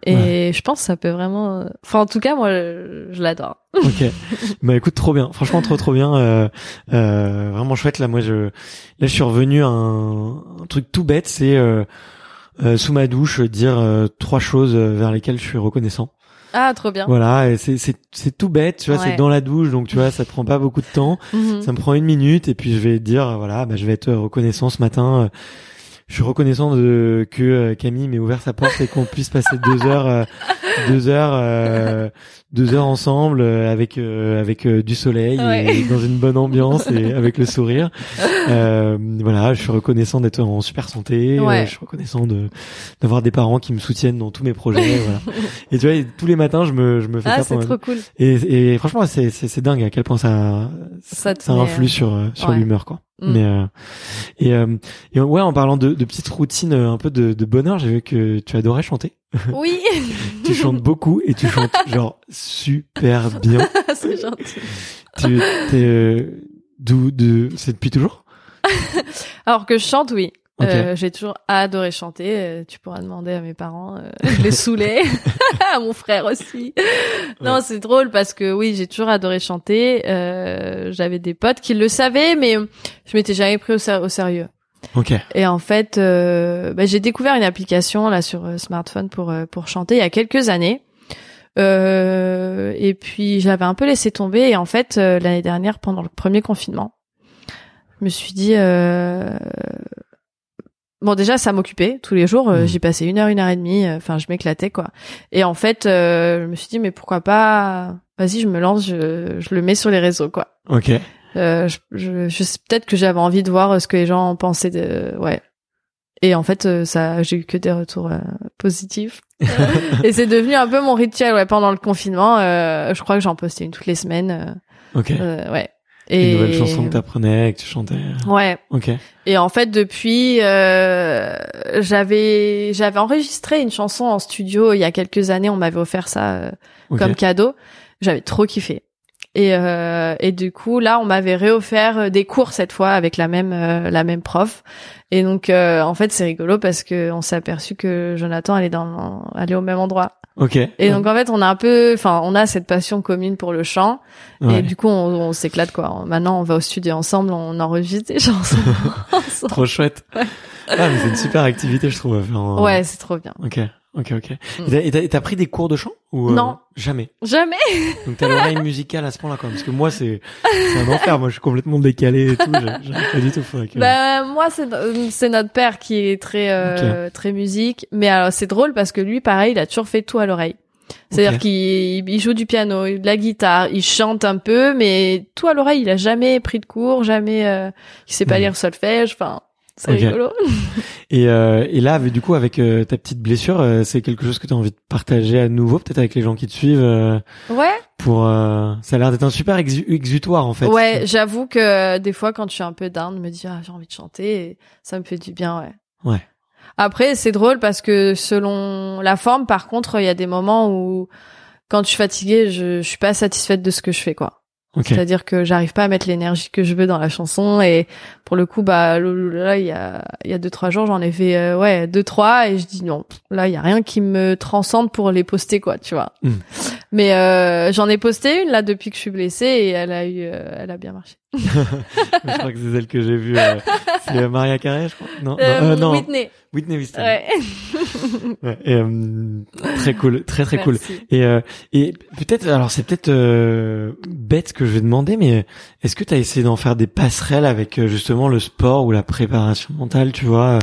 Et je pense que ça peut vraiment, enfin, en tout cas, moi, je, l'adore. [laughs] Ok. bah écoute, trop bien. Franchement, trop trop bien. Euh, euh, vraiment chouette. Là, moi, je, là, je suis revenu à un, un truc tout bête. C'est euh, euh, sous ma douche dire euh, trois choses euh, vers lesquelles je suis reconnaissant. Ah, trop bien. Voilà. C'est c'est c'est tout bête. Tu vois, Ouais. c'est dans la douche, donc tu vois, ça te prend pas beaucoup de temps. [laughs] Mhm. Ça me prend une minute et puis je vais dire voilà, bah, je vais être reconnaissant ce matin. Je suis reconnaissant de que euh, Camille m'ait ouvert sa porte et qu'on puisse passer deux heures, euh, deux heures, euh, deux heures ensemble euh, avec euh, avec du soleil Ouais. et dans une bonne ambiance et avec le sourire. [laughs] Euh, voilà, je suis reconnaissant d'être en super santé. Ouais. je suis reconnaissant de d'avoir des parents qui me soutiennent dans tous mes projets. [laughs] voilà. Et tu vois, tous les matins, je me je me fais Ah, ça c'est trop cool. et, et franchement, c'est c'est dingue à quel point ça Ça influe sur sur ouais. l'humeur quoi. Mm. Mais euh, et euh, et ouais, en parlant de, de petites routines euh, un peu de, de bonheur, j'ai vu que tu adorais chanter. [laughs] Oui, Tu chantes beaucoup et tu chantes [laughs] genre super bien. [laughs] c'est gentil. Tu t'es euh, d'où de c'est depuis toujours? Alors que je chante, oui. Euh, j'ai toujours adoré chanter. euh, tu pourras demander à mes parents. euh, je les saoulais. [laughs] à mon frère aussi. Non, Ouais. c'est drôle parce que oui, j'ai toujours adoré chanter. Euh, J'avais des potes qui le savaient, mais je m'étais jamais pris au, ser- au sérieux. Ok. Et en fait, euh, bah, j'ai découvert une application là sur euh, smartphone pour pour chanter il y a quelques années. Euh, et puis j'avais un peu laissé tomber. Et en fait, l'année dernière, pendant le premier confinement, je me suis dit euh, bon déjà ça m'occupait tous les jours. euh, Mhm. J'y passais une heure, une heure et demie. euh, Enfin, je m'éclatais quoi. Et en fait, euh, je me suis dit mais pourquoi pas Vas-y, je me lance, je, je le mets sur les réseaux quoi. Ok. Euh, je, je, je sais peut-être que j'avais envie de voir ce que les gens en pensaient de ouais. Et en fait, ça, j'ai eu que des retours positifs. [laughs] et c'est devenu un peu mon rituel ouais pendant le confinement. Euh, je crois que j'en postais une toutes les semaines. Ok. euh, ouais. Une Et nouvelle chanson que t'apprenais, que tu chantais. ouais. Ok. Et en fait, depuis, euh, j'avais j'avais enregistré une chanson en studio il y a quelques années. On m'avait offert ça euh, comme cadeau. J'avais trop kiffé. Et, euh, et du coup, là, on m'avait réoffert euh, des cours cette fois avec la même euh, la même prof. Et donc, euh, en fait, c'est rigolo parce que on s'est aperçu que Jonathan allait dans allait au même endroit. Ok. Et donc, en fait, on a un peu, enfin, on a cette passion commune pour le chant. Ouais. Et du coup, on, on s'éclate quoi. Maintenant, on va au studio ensemble, on enregistre des chansons. [laughs] Trop chouette. Ah, mais c'est une super activité, je trouve. à faire en- Ouais, c'est trop bien. Ok. Ok, ok. Mm. Et t'as- pris des cours de chant ou euh, Non. Jamais? Jamais. [laughs] Donc t'as l'oreille musicale à ce point-là, quoi. Parce que moi, c'est un enfer. Moi, je suis complètement décalé et tout. J'ai- J'arrive pas du tout. Faudrait que... Bah moi c'est c'est notre père qui est très euh, très musique, mais alors c'est drôle parce que lui pareil, il a toujours fait tout à l'oreille. C'est-à-dire Ok. qu'il il joue du piano, de la guitare, il chante un peu, mais tout à l'oreille. Il a jamais pris de cours, jamais. Euh, il sait pas Mhm. lire solfège. Enfin, c'est Ok. rigolo. [laughs] Et, euh, et là, avec- du coup, avec euh, ta petite blessure, euh, c'est quelque chose que tu as envie de partager à nouveau, peut-être avec les gens qui te suivent. euh, Ouais. pour, euh, ça a l'air d'être un super exu- exutoire en fait. Ouais, j'avoue que euh, des fois quand je suis un peu down, me dis ah j'ai envie de chanter, et ça me fait du bien, ouais. Ouais. Après c'est drôle parce que selon la forme, par contre, il y a des moments où quand je suis fatiguée, je, je suis pas satisfaite de ce que je fais, quoi. Ok. C'est-à-dire que j'arrive pas à mettre l'énergie que je veux dans la chanson et pour le coup bah là il y a il y a deux trois jours j'en ai fait euh, ouais deux trois et je dis non là il y a rien qui me transcende pour les poster quoi tu vois. Mm. Mais euh, j'en ai posté une là depuis que je suis blessée et elle a eu euh, elle a bien marché. [laughs] je crois que c'est celle que j'ai vue. euh, c'est euh, Maria Carey, je crois. Non, non, non. Whitney. Whitney Houston. Ouais. [laughs] Ouais, et, très cool, très très cool. Merci. Et, euh, et peut-être, alors c'est peut-être euh, bête ce que je vais demander, mais est-ce que tu as essayé d'en faire des passerelles avec justement le sport ou la préparation mentale, tu vois,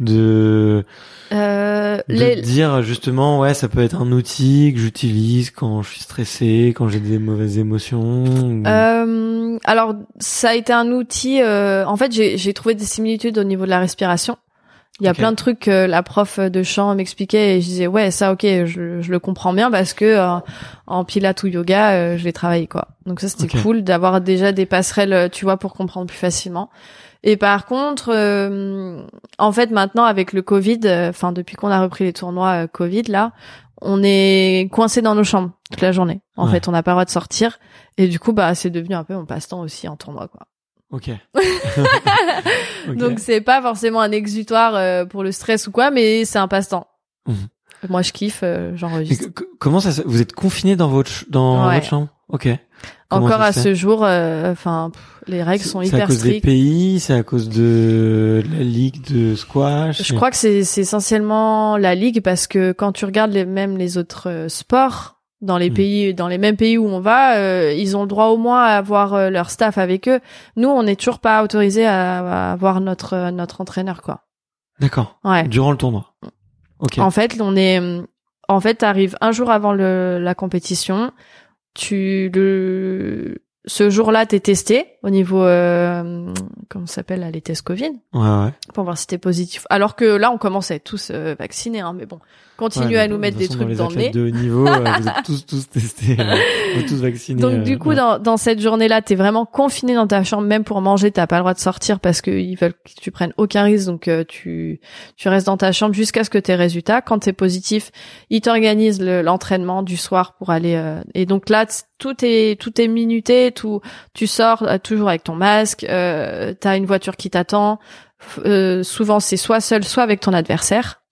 de, Euh, de les- dire justement, ouais, ça peut être un outil que j'utilise quand je suis stressé, quand j'ai des mauvaises émotions. ou- Euh, alors, ça a été un outil. euh, en fait, j'ai trouvé des similitudes au niveau de la respiration. Il y a plein de trucs que la prof de chant m'expliquait et je disais ouais ça ok je, je le comprends bien parce que euh, en pilates ou yoga euh, je l'ai travaillé quoi. Donc ça c'était cool d'avoir déjà des passerelles euh, tu vois pour comprendre plus facilement. Et par contre, euh, en fait maintenant avec le Covid, euh, enfin depuis qu'on a repris les tournois euh, Covid là, on est coincé dans nos chambres toute la journée. En Ouais. fait, on n'a pas le droit de sortir et du coup bah c'est devenu un peu mon passe-temps aussi en tournoi quoi. Ok. [laughs] [laughs] Ok. Donc c'est pas forcément un exutoire euh, pour le stress ou quoi, mais c'est un passe-temps. Mhm. Moi je kiffe, j'enregistre. comment ça se... Vous êtes confiné dans votre dans Ouais. votre chambre? Ok. Comment Encore à ce jour, euh, enfin les règles sont C'est à hyper cause des strictes. pays, c'est à cause de la ligue de squash. Je crois que c'est essentiellement la ligue parce que quand tu regardes les, même les autres euh, sports dans les Mhm. pays, dans les mêmes pays où on va, euh, ils ont le droit au moins à avoir euh, leur staff avec eux. Nous, on n'est toujours pas autorisé à, à avoir notre notre entraîneur quoi. D'accord. Ouais. Durant le tournoi. Ok. En fait, on est En fait, t'arrives un jour avant le, la compétition. Tu le ce jour-là, t'es testé au niveau euh, comment ça s'appelle les tests Covid Ouais, ouais. pour voir si t'es positif. Alors que là, on commence à être tous euh, vaccinés, hein, mais bon, continue Ouais, à nous de mettre des façon, trucs dans, dans le nez. de haut niveau, euh, vous êtes tous tous testés, euh, [laughs] vous êtes tous vaccinés. Donc du coup, dans, dans cette journée-là, t'es vraiment confiné dans ta chambre, même pour manger, t'as pas le droit de sortir parce qu'ils veulent que tu prennes aucun risque, donc euh, tu tu restes dans ta chambre jusqu'à ce que tes résultats. Quand t'es positif, ils t'organisent le- l'entraînement du soir pour aller. euh, et donc là, tout est tout est minuté, tout tu sors toujours avec ton masque, euh, t'as une voiture qui t'attend. Euh, souvent, c'est soit seul, soit avec ton adversaire.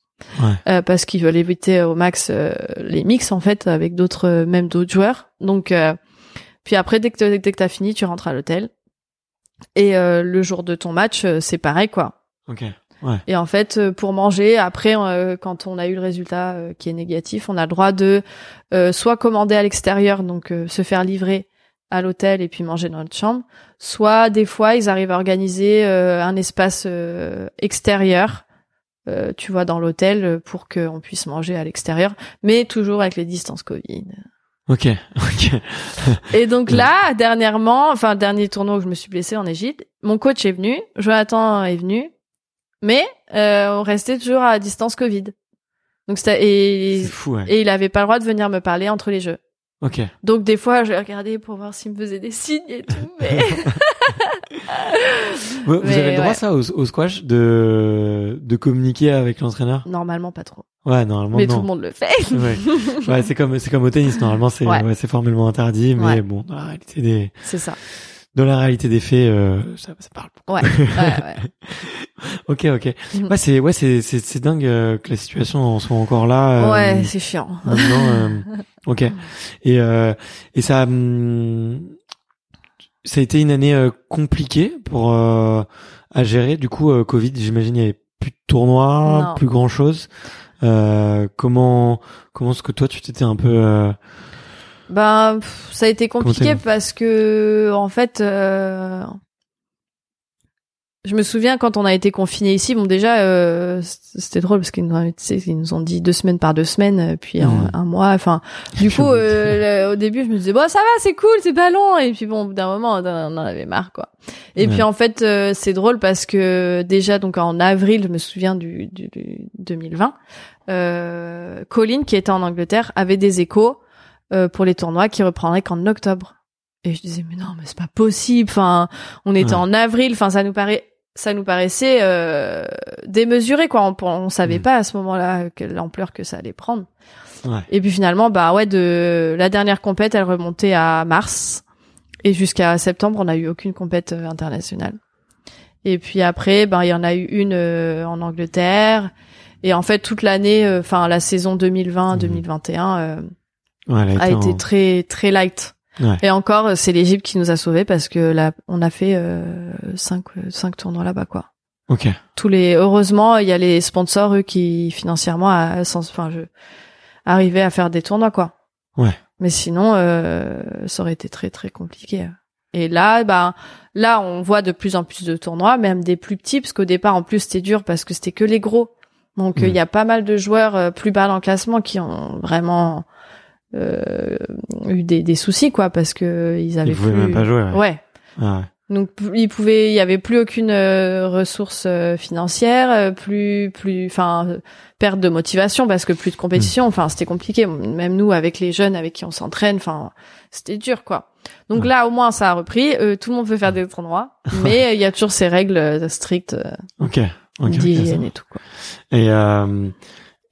Ouais. Euh, parce qu'ils veulent éviter au max euh, les mix en fait avec d'autres euh, même d'autres joueurs donc euh, puis après dès que dès que t'as fini tu rentres à l'hôtel et euh, le jour de ton match c'est pareil quoi Ok. et en fait euh, pour manger après euh, quand on a eu le résultat qui est négatif on a le droit de euh, soit commander à l'extérieur donc euh, se faire livrer à l'hôtel et puis manger dans notre chambre soit des fois ils arrivent à organiser euh, un espace euh, extérieur euh, tu vois dans l'hôtel euh, pour qu'on puisse manger à l'extérieur mais toujours avec les distances Covid Ok. [laughs] Ok. et donc là, dernièrement, enfin dernier tournoi où je me suis blessée en Égypte, mon coach est venu, Jonathan est venu, mais euh, on restait toujours à distance Covid. Donc c'était et, C'est fou. Ouais. et il avait pas le droit de venir me parler entre les jeux. Ok. Donc des fois, je regardais pour voir s'il me faisait des signes et tout, mais [laughs] Vous, Mais avez le droit ouais. ça au, au squash de de communiquer avec l'entraîneur? Normalement pas trop. Ouais, normalement Mais non. tout le monde le fait. [laughs] Ouais. Ouais, c'est comme c'est comme au tennis normalement c'est Ouais. c'est formellement interdit mais bon la réalité des C'est ça. Dans la réalité des faits euh, ça ça parle. Ouais. ouais, ouais. [laughs] Ok, ok. Mhm. Ouais, c'est ouais, c'est c'est c'est dingue euh, que la situation en soit encore là. euh, Ouais, c'est chiant. Maintenant, euh, [laughs] ok. Et euh, et ça, hum, ça a été une année euh, compliquée pour euh, à gérer. Du coup, euh, Covid, j'imagine, il y avait plus de tournois, Non. plus grand chose. Euh, comment comment est-ce que toi tu t'étais un peu euh, Ben, pff, ça a été compliqué parce que, en fait, euh, je me souviens quand on a été confinés ici. Bon, déjà, euh, c'était drôle parce qu'ils nous, ils nous ont dit deux semaines par deux semaines, euh, puis un, un mois. Enfin, du coup, euh, le- au début, je me disais bon, ça va, c'est cool, c'est pas long. Et puis bon, d'un moment, on en avait marre, quoi. Et Ouais. puis en fait, euh, c'est drôle parce que déjà, donc en avril, je me souviens du, du, du 2020, euh, Colin, qui était en Angleterre, avait des échos euh, pour les tournois qui reprendraient qu'en octobre. Et je disais mais non, mais c'est pas possible. Enfin, on était Ouais. en avril. Enfin, ça nous paraît, ça nous paraissait euh, démesuré quoi. On, on savait Mm. pas à ce moment-là l'ampleur que ça allait prendre. ouais. Et puis finalement, bah ouais, de la dernière compète, elle remontait à mars. Et jusqu'à septembre, on n'a eu aucune compète euh, internationale. Et puis après, ben il y en a eu une euh, en Angleterre. Et en fait, toute l'année, euh, enfin la saison 2020-2021 euh, Ouais, a été en- très très light. Ouais. Et encore, euh, c'est l'Égypte qui nous a sauvés parce que là, on a fait euh, cinq cinq tournois là-bas quoi. Ok. Tous les heureusement, il y a les sponsors eux qui financièrement a, sans- enfin je arrivaient à faire des tournois quoi. Ouais. Mais sinon, euh, ça aurait été très très compliqué. Et là, bah, là, on voit de plus en plus de tournois, même des plus petits, parce qu'au départ, en plus, c'était dur parce que c'était que les gros. Donc, euh, il Mm. y a pas mal de joueurs euh, plus bas dans le classement qui ont vraiment euh, eu des, des soucis, quoi, parce que ils avaient Ils pouvaient plus. même pas jouer. Ouais. ouais. Ah ouais. Donc il pouvait, il y avait plus aucune euh, ressource euh, financière, euh, plus, plus, enfin euh, perte de motivation parce que plus de compétition. Hmm. Enfin c'était compliqué. Même nous avec les jeunes avec qui on s'entraîne, enfin c'était dur quoi. Donc Ouais. là au moins ça a repris. Euh, tout le monde peut faire des tournois, [laughs] mais euh, il y a toujours ces règles euh, strictes euh, Ok. Ok. ok, ça d'hygiène va. et tout quoi. Et euh,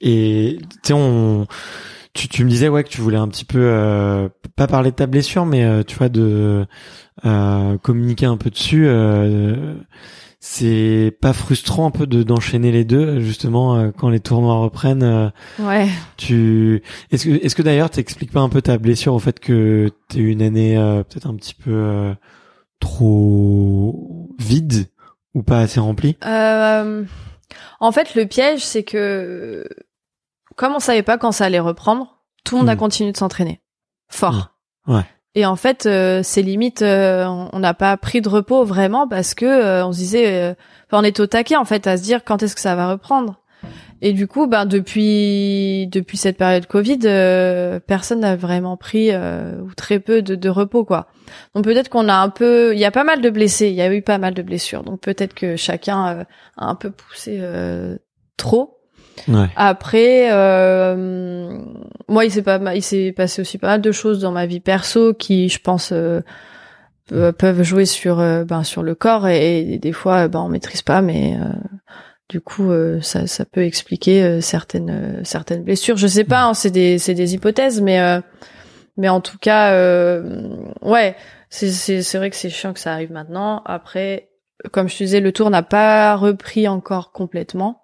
et tu sais on tu tu me disais ouais que tu voulais un petit peu euh, pas parler de ta blessure mais euh, tu vois de euh, communiquer un peu dessus euh, c'est pas frustrant un peu de d'enchaîner les deux justement euh, quand les tournois reprennent euh, Ouais. tu est-ce que est-ce que d'ailleurs t'expliques pas un peu ta blessure au fait que eu une année euh, peut-être un petit peu euh, trop vide ou pas assez remplie? Euh, en fait, le piège, c'est que comme on savait pas quand ça allait reprendre, tout le monde a Mm. continué de s'entraîner fort. Ouais. Et en fait, euh, c'est limite, euh, on n'a pas pris de repos vraiment parce que euh, on se disait, euh, on était au taquet en fait à se dire quand est-ce que ça va reprendre. Et du coup, ben depuis depuis cette période Covid, euh, personne n'a vraiment pris euh, ou très peu de, de repos quoi. Donc peut-être qu'on a un peu, il y a pas mal de blessés, il y a eu pas mal de blessures. Donc peut-être que chacun a un peu poussé euh, trop. Ouais. Après, euh, moi, il s'est pas, il s'est passé aussi pas mal de choses dans ma vie perso qui, je pense, euh, pe- peuvent jouer sur, euh, ben, sur le corps et, et des fois, ben, on maîtrise pas, mais euh, du coup, euh, ça, ça peut expliquer euh, certaines, euh, certaines blessures. Je sais pas, hein, c'est des, c'est des hypothèses, mais, euh, mais en tout cas, euh, ouais, c'est, c'est, c'est vrai que c'est chiant que ça arrive maintenant. Après, comme je te disais, le tour n'a pas repris encore complètement.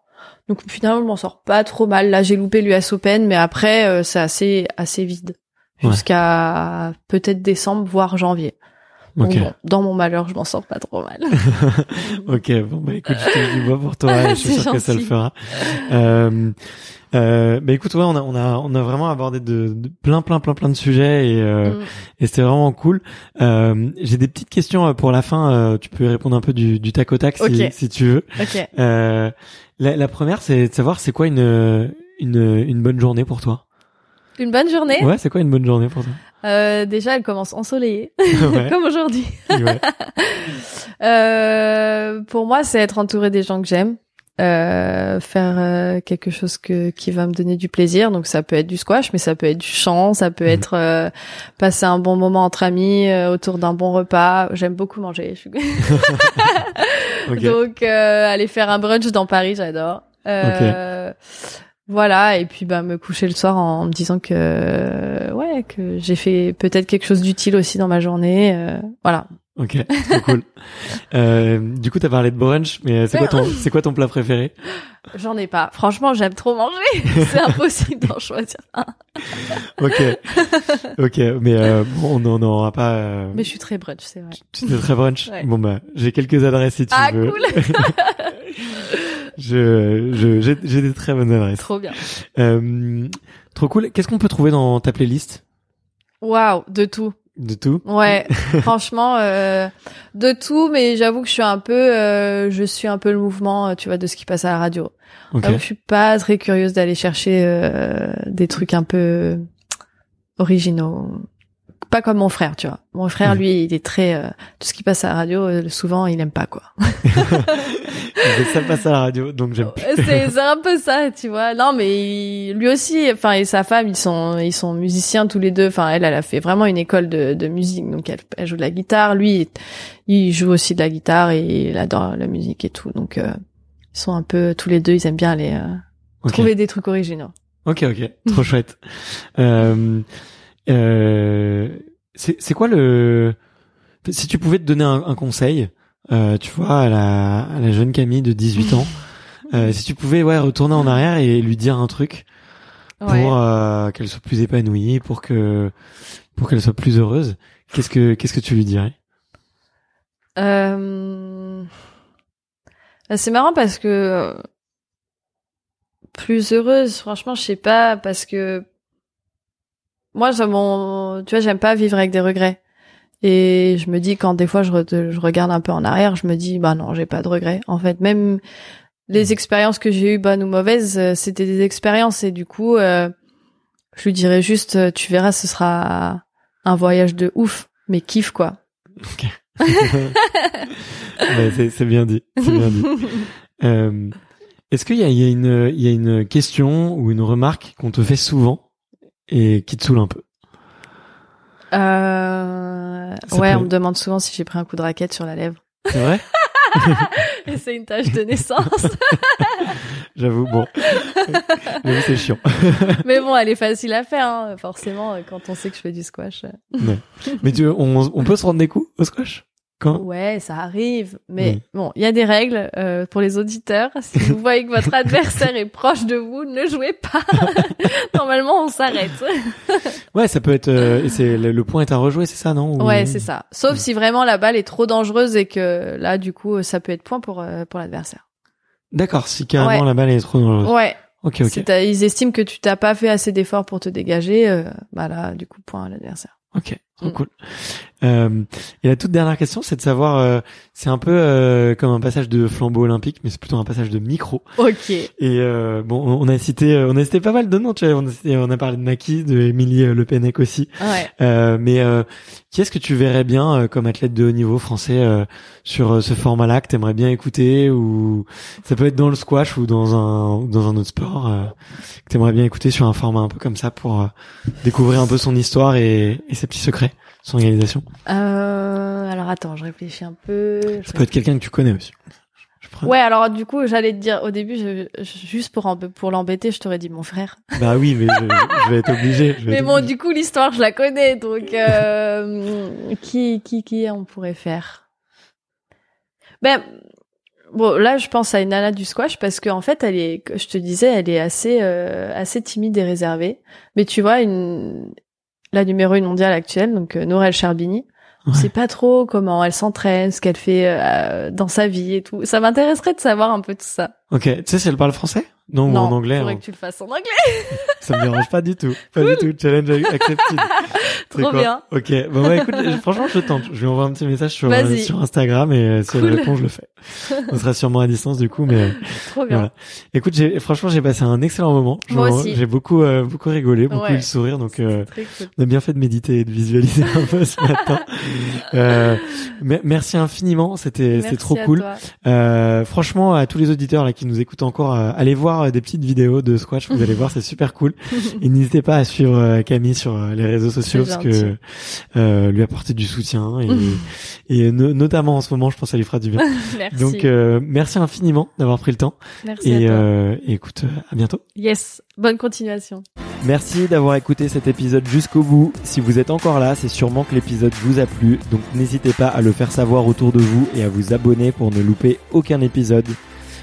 Donc finalement, je m'en sors pas trop mal. Là, j'ai loupé l'US Open, mais après, euh, c'est assez assez vide Ouais. jusqu'à peut-être décembre, voire janvier. Donc bon, dans mon malheur, je m'en sors pas trop mal. [laughs] ok, bon bah écoute, je te dis moi pour toi, et je [laughs] suis sûr que ça le fera. Euh, euh, bah écoute, ouais, on a on a on a vraiment abordé de, de plein plein plein plein de sujets et euh, Mm. et c'était vraiment cool. Euh, J'ai des petites questions euh, pour la fin. euh, tu peux répondre un peu du, du tac au tac si, si tu veux. Ok. La, la première, c'est de savoir c'est quoi une une une bonne journée pour toi. Une bonne journée. Ouais, c'est quoi une bonne journée pour toi? Euh, déjà, elle commence ensoleillée, [laughs] Ouais. comme aujourd'hui. ouais. [laughs] Euh, pour moi, c'est être entouré des gens que j'aime, euh, faire euh, quelque chose que qui va me donner du plaisir. Donc ça peut être du squash, mais ça peut être du chant, ça peut Mhm. être euh, passer un bon moment entre amis euh, autour d'un bon repas. J'aime beaucoup manger. [laughs] Donc euh, aller faire un brunch dans Paris, j'adore. Euh, Voilà, et puis bah me coucher le soir en, me disant que ouais que j'ai fait peut-être quelque chose d'utile aussi dans ma journée. euh, voilà. Ok, trop cool. [laughs] Euh, du coup, t'as parlé de brunch, mais c'est quoi ton c'est quoi ton plat préféré? J'en ai pas. Franchement, j'aime trop manger. [laughs] C'est impossible d'en choisir un. Ok, ok, mais euh, bon, on n'en aura pas. Euh, Mais je suis très brunch, c'est vrai. tu es très brunch? Ouais. Bon bah, j'ai quelques adresses si tu Ah, veux. cool. [laughs] je je j'ai j'ai des très bonnes adresses. Trop bien. Euh, trop cool. Qu'est-ce qu'on peut trouver dans ta playlist? Waouh, de tout. De tout Ouais, [laughs] franchement, euh, de tout, mais j'avoue que je suis un peu, euh, je suis un peu le mouvement, euh, tu vois, de ce qui passe à la radio. Ok. J'avoue que je suis pas très curieuse d'aller chercher euh, des trucs un peu originaux. Pas comme mon frère, tu vois. Mon frère, Mhm. lui, il est très euh, tout ce qui passe à la radio. euh, souvent, il aime pas quoi. [laughs] Ça passe à la radio, donc j'aime. c'est c'est un peu ça, tu vois. Non, mais il- lui aussi, enfin et sa femme, ils sont ils sont musiciens tous les deux. Enfin, elle, elle a fait vraiment une école de, de musique, donc elle, elle joue de la guitare. Lui, il joue aussi de la guitare et il adore la musique et tout. Donc euh, ils sont un peu tous les deux, ils aiment bien aller euh, Ok. trouver des trucs originaux. Ok, ok, trop chouette. Euh, euh, c'est c'est quoi le si tu pouvais te donner un, un conseil, euh, tu vois, à la, à la jeune Camille de 18 ans, [laughs] euh, si tu pouvais ouais retourner en arrière et lui dire un truc pour Ouais. euh, qu'elle soit plus épanouie, pour que pour qu'elle soit plus heureuse, qu'est-ce que qu'est-ce que tu lui dirais? Euh... C'est marrant parce que plus heureuse, franchement, je sais pas parce que moi, ça, mon, tu vois, j'aime pas vivre avec des regrets. Et je me dis quand des fois je, re- je regarde un peu en arrière, je me dis bah non, j'ai pas de regrets. En fait, même les expériences que j'ai eues bonnes ou mauvaises, euh, c'était des expériences et du coup, euh, je lui dirais juste, euh, tu verras, ce sera un voyage de ouf, mais kiffe quoi. [laughs] [laughs] Ouais, c'est c'est bien dit, c'est bien dit. [laughs] Euh, Est-ce qu'il y a, il y, a une, il y a une question ou une remarque qu'on te fait souvent? Et qui te saoule un peu Euh... Ouais, peut- on me demande souvent si j'ai pris un coup de raquette sur la lèvre. C'est vrai [laughs] Et c'est une tache de naissance. [laughs] J'avoue, bon. C'est chiant. [laughs] Mais bon, elle est facile à faire, hein, forcément, euh, quand on sait que je fais du squash. Ouais. Mais tu, on, on peut se rendre des coups au squash? Quand Ouais, ça arrive. Mais Oui. bon, il y a des règles euh, pour les auditeurs. Si vous [laughs] voyez que votre adversaire est proche de vous, ne jouez pas. [laughs] Normalement, on s'arrête. Ouais, ça peut être. euh, c'est le, le point est à rejouer, c'est ça, non Ou- Ouais, c'est ça. Sauf si vraiment la balle est trop dangereuse et que là, du coup, ça peut être point pour euh, pour l'adversaire. D'accord, si carrément Ouais. la balle est trop dangereuse. Ouais. Ok, ok, ils estiment que tu t'as pas fait assez d'efforts pour te dégager, euh, bah là, du coup, point à l'adversaire. ok, Trop Mm. cool. Euh, et la toute dernière question, c'est de savoir, euh, c'est un peu euh, comme un passage de flambeau olympique, mais c'est plutôt un passage de micro. Ok. Et euh, bon, on a cité, euh, on a cité pas mal de noms. Tu vois, on a, cité- on a parlé de Naki, de Émilie Le Pennec aussi. Ouais. Euh, mais euh, qui est-ce que tu verrais bien euh, comme athlète de haut niveau français euh, sur ce format-là que t'aimerais bien écouter ou ça peut être dans le squash ou dans un dans un autre sport euh, que t'aimerais bien écouter sur un format un peu comme ça pour découvrir un peu son histoire et, et ses petits secrets, son organisation. Euh, alors attends, je réfléchis un peu. Je Ça peut être quelqu'un que tu connais aussi. Ouais, alors du coup, j'allais te dire au début, je, je- juste pour pour l'embêter, je t'aurais dit mon frère. [laughs] Bah oui, mais je, je vais être obligé. Mais être bon, du coup, l'histoire, je la connais, donc euh, [laughs] qui qui qui on pourrait faire? Ben bon, là, je pense à une nana du squash parce qu'en fait, elle est, je te disais, elle est assez euh, assez timide et réservée. Mais tu vois, une la numéro une mondiale actuelle, donc euh, Norel Charbini. On Ouais. sait pas trop comment elle s'entraîne, ce qu'elle fait euh, dans sa vie et tout. Ça m'intéresserait de savoir un peu tout ça. Ok, tu sais si elle parle français? Non, ou en anglais. faudrait hein. que tu le fasses en anglais. [laughs] Ça me dérange pas du tout. Pas du tout. Challenge accepted. [laughs] Trop bien. Ok. Bon bah écoute, franchement je tente. Je lui envoie un petit message sur euh, sur Instagram et euh, si elle Cool. répond, je le fais. On sera sûrement à distance du coup, mais [laughs] Trop bien. voilà. Écoute, j'ai franchement j'ai passé un excellent moment. Aussi. J'ai beaucoup euh, beaucoup rigolé, beaucoup Ouais. eu le sourire, donc euh, cool. on a bien fait de méditer et de visualiser un peu ce matin. Euh, me- merci infiniment, c'était c'était trop à cool. toi. Euh, franchement, à tous les auditeurs là qui nous écoutent encore, allez voir euh, des petites vidéos de squash. Vous allez voir, c'est super cool. [laughs] Et n'hésitez pas à suivre euh, Camille sur euh, les réseaux sociaux parce que euh, lui apporter du soutien et, [laughs] et no- notamment en ce moment, je pense que ça lui fera du bien. [laughs] Merci. Donc euh, merci infiniment d'avoir pris le temps Merci et, à toi. euh, et écoute, à bientôt. Yes. Bonne continuation. Merci d'avoir écouté cet épisode jusqu'au bout. Si vous êtes encore là, c'est sûrement que l'épisode vous a plu, donc n'hésitez pas à le faire savoir autour de vous et à vous abonner pour ne louper aucun épisode.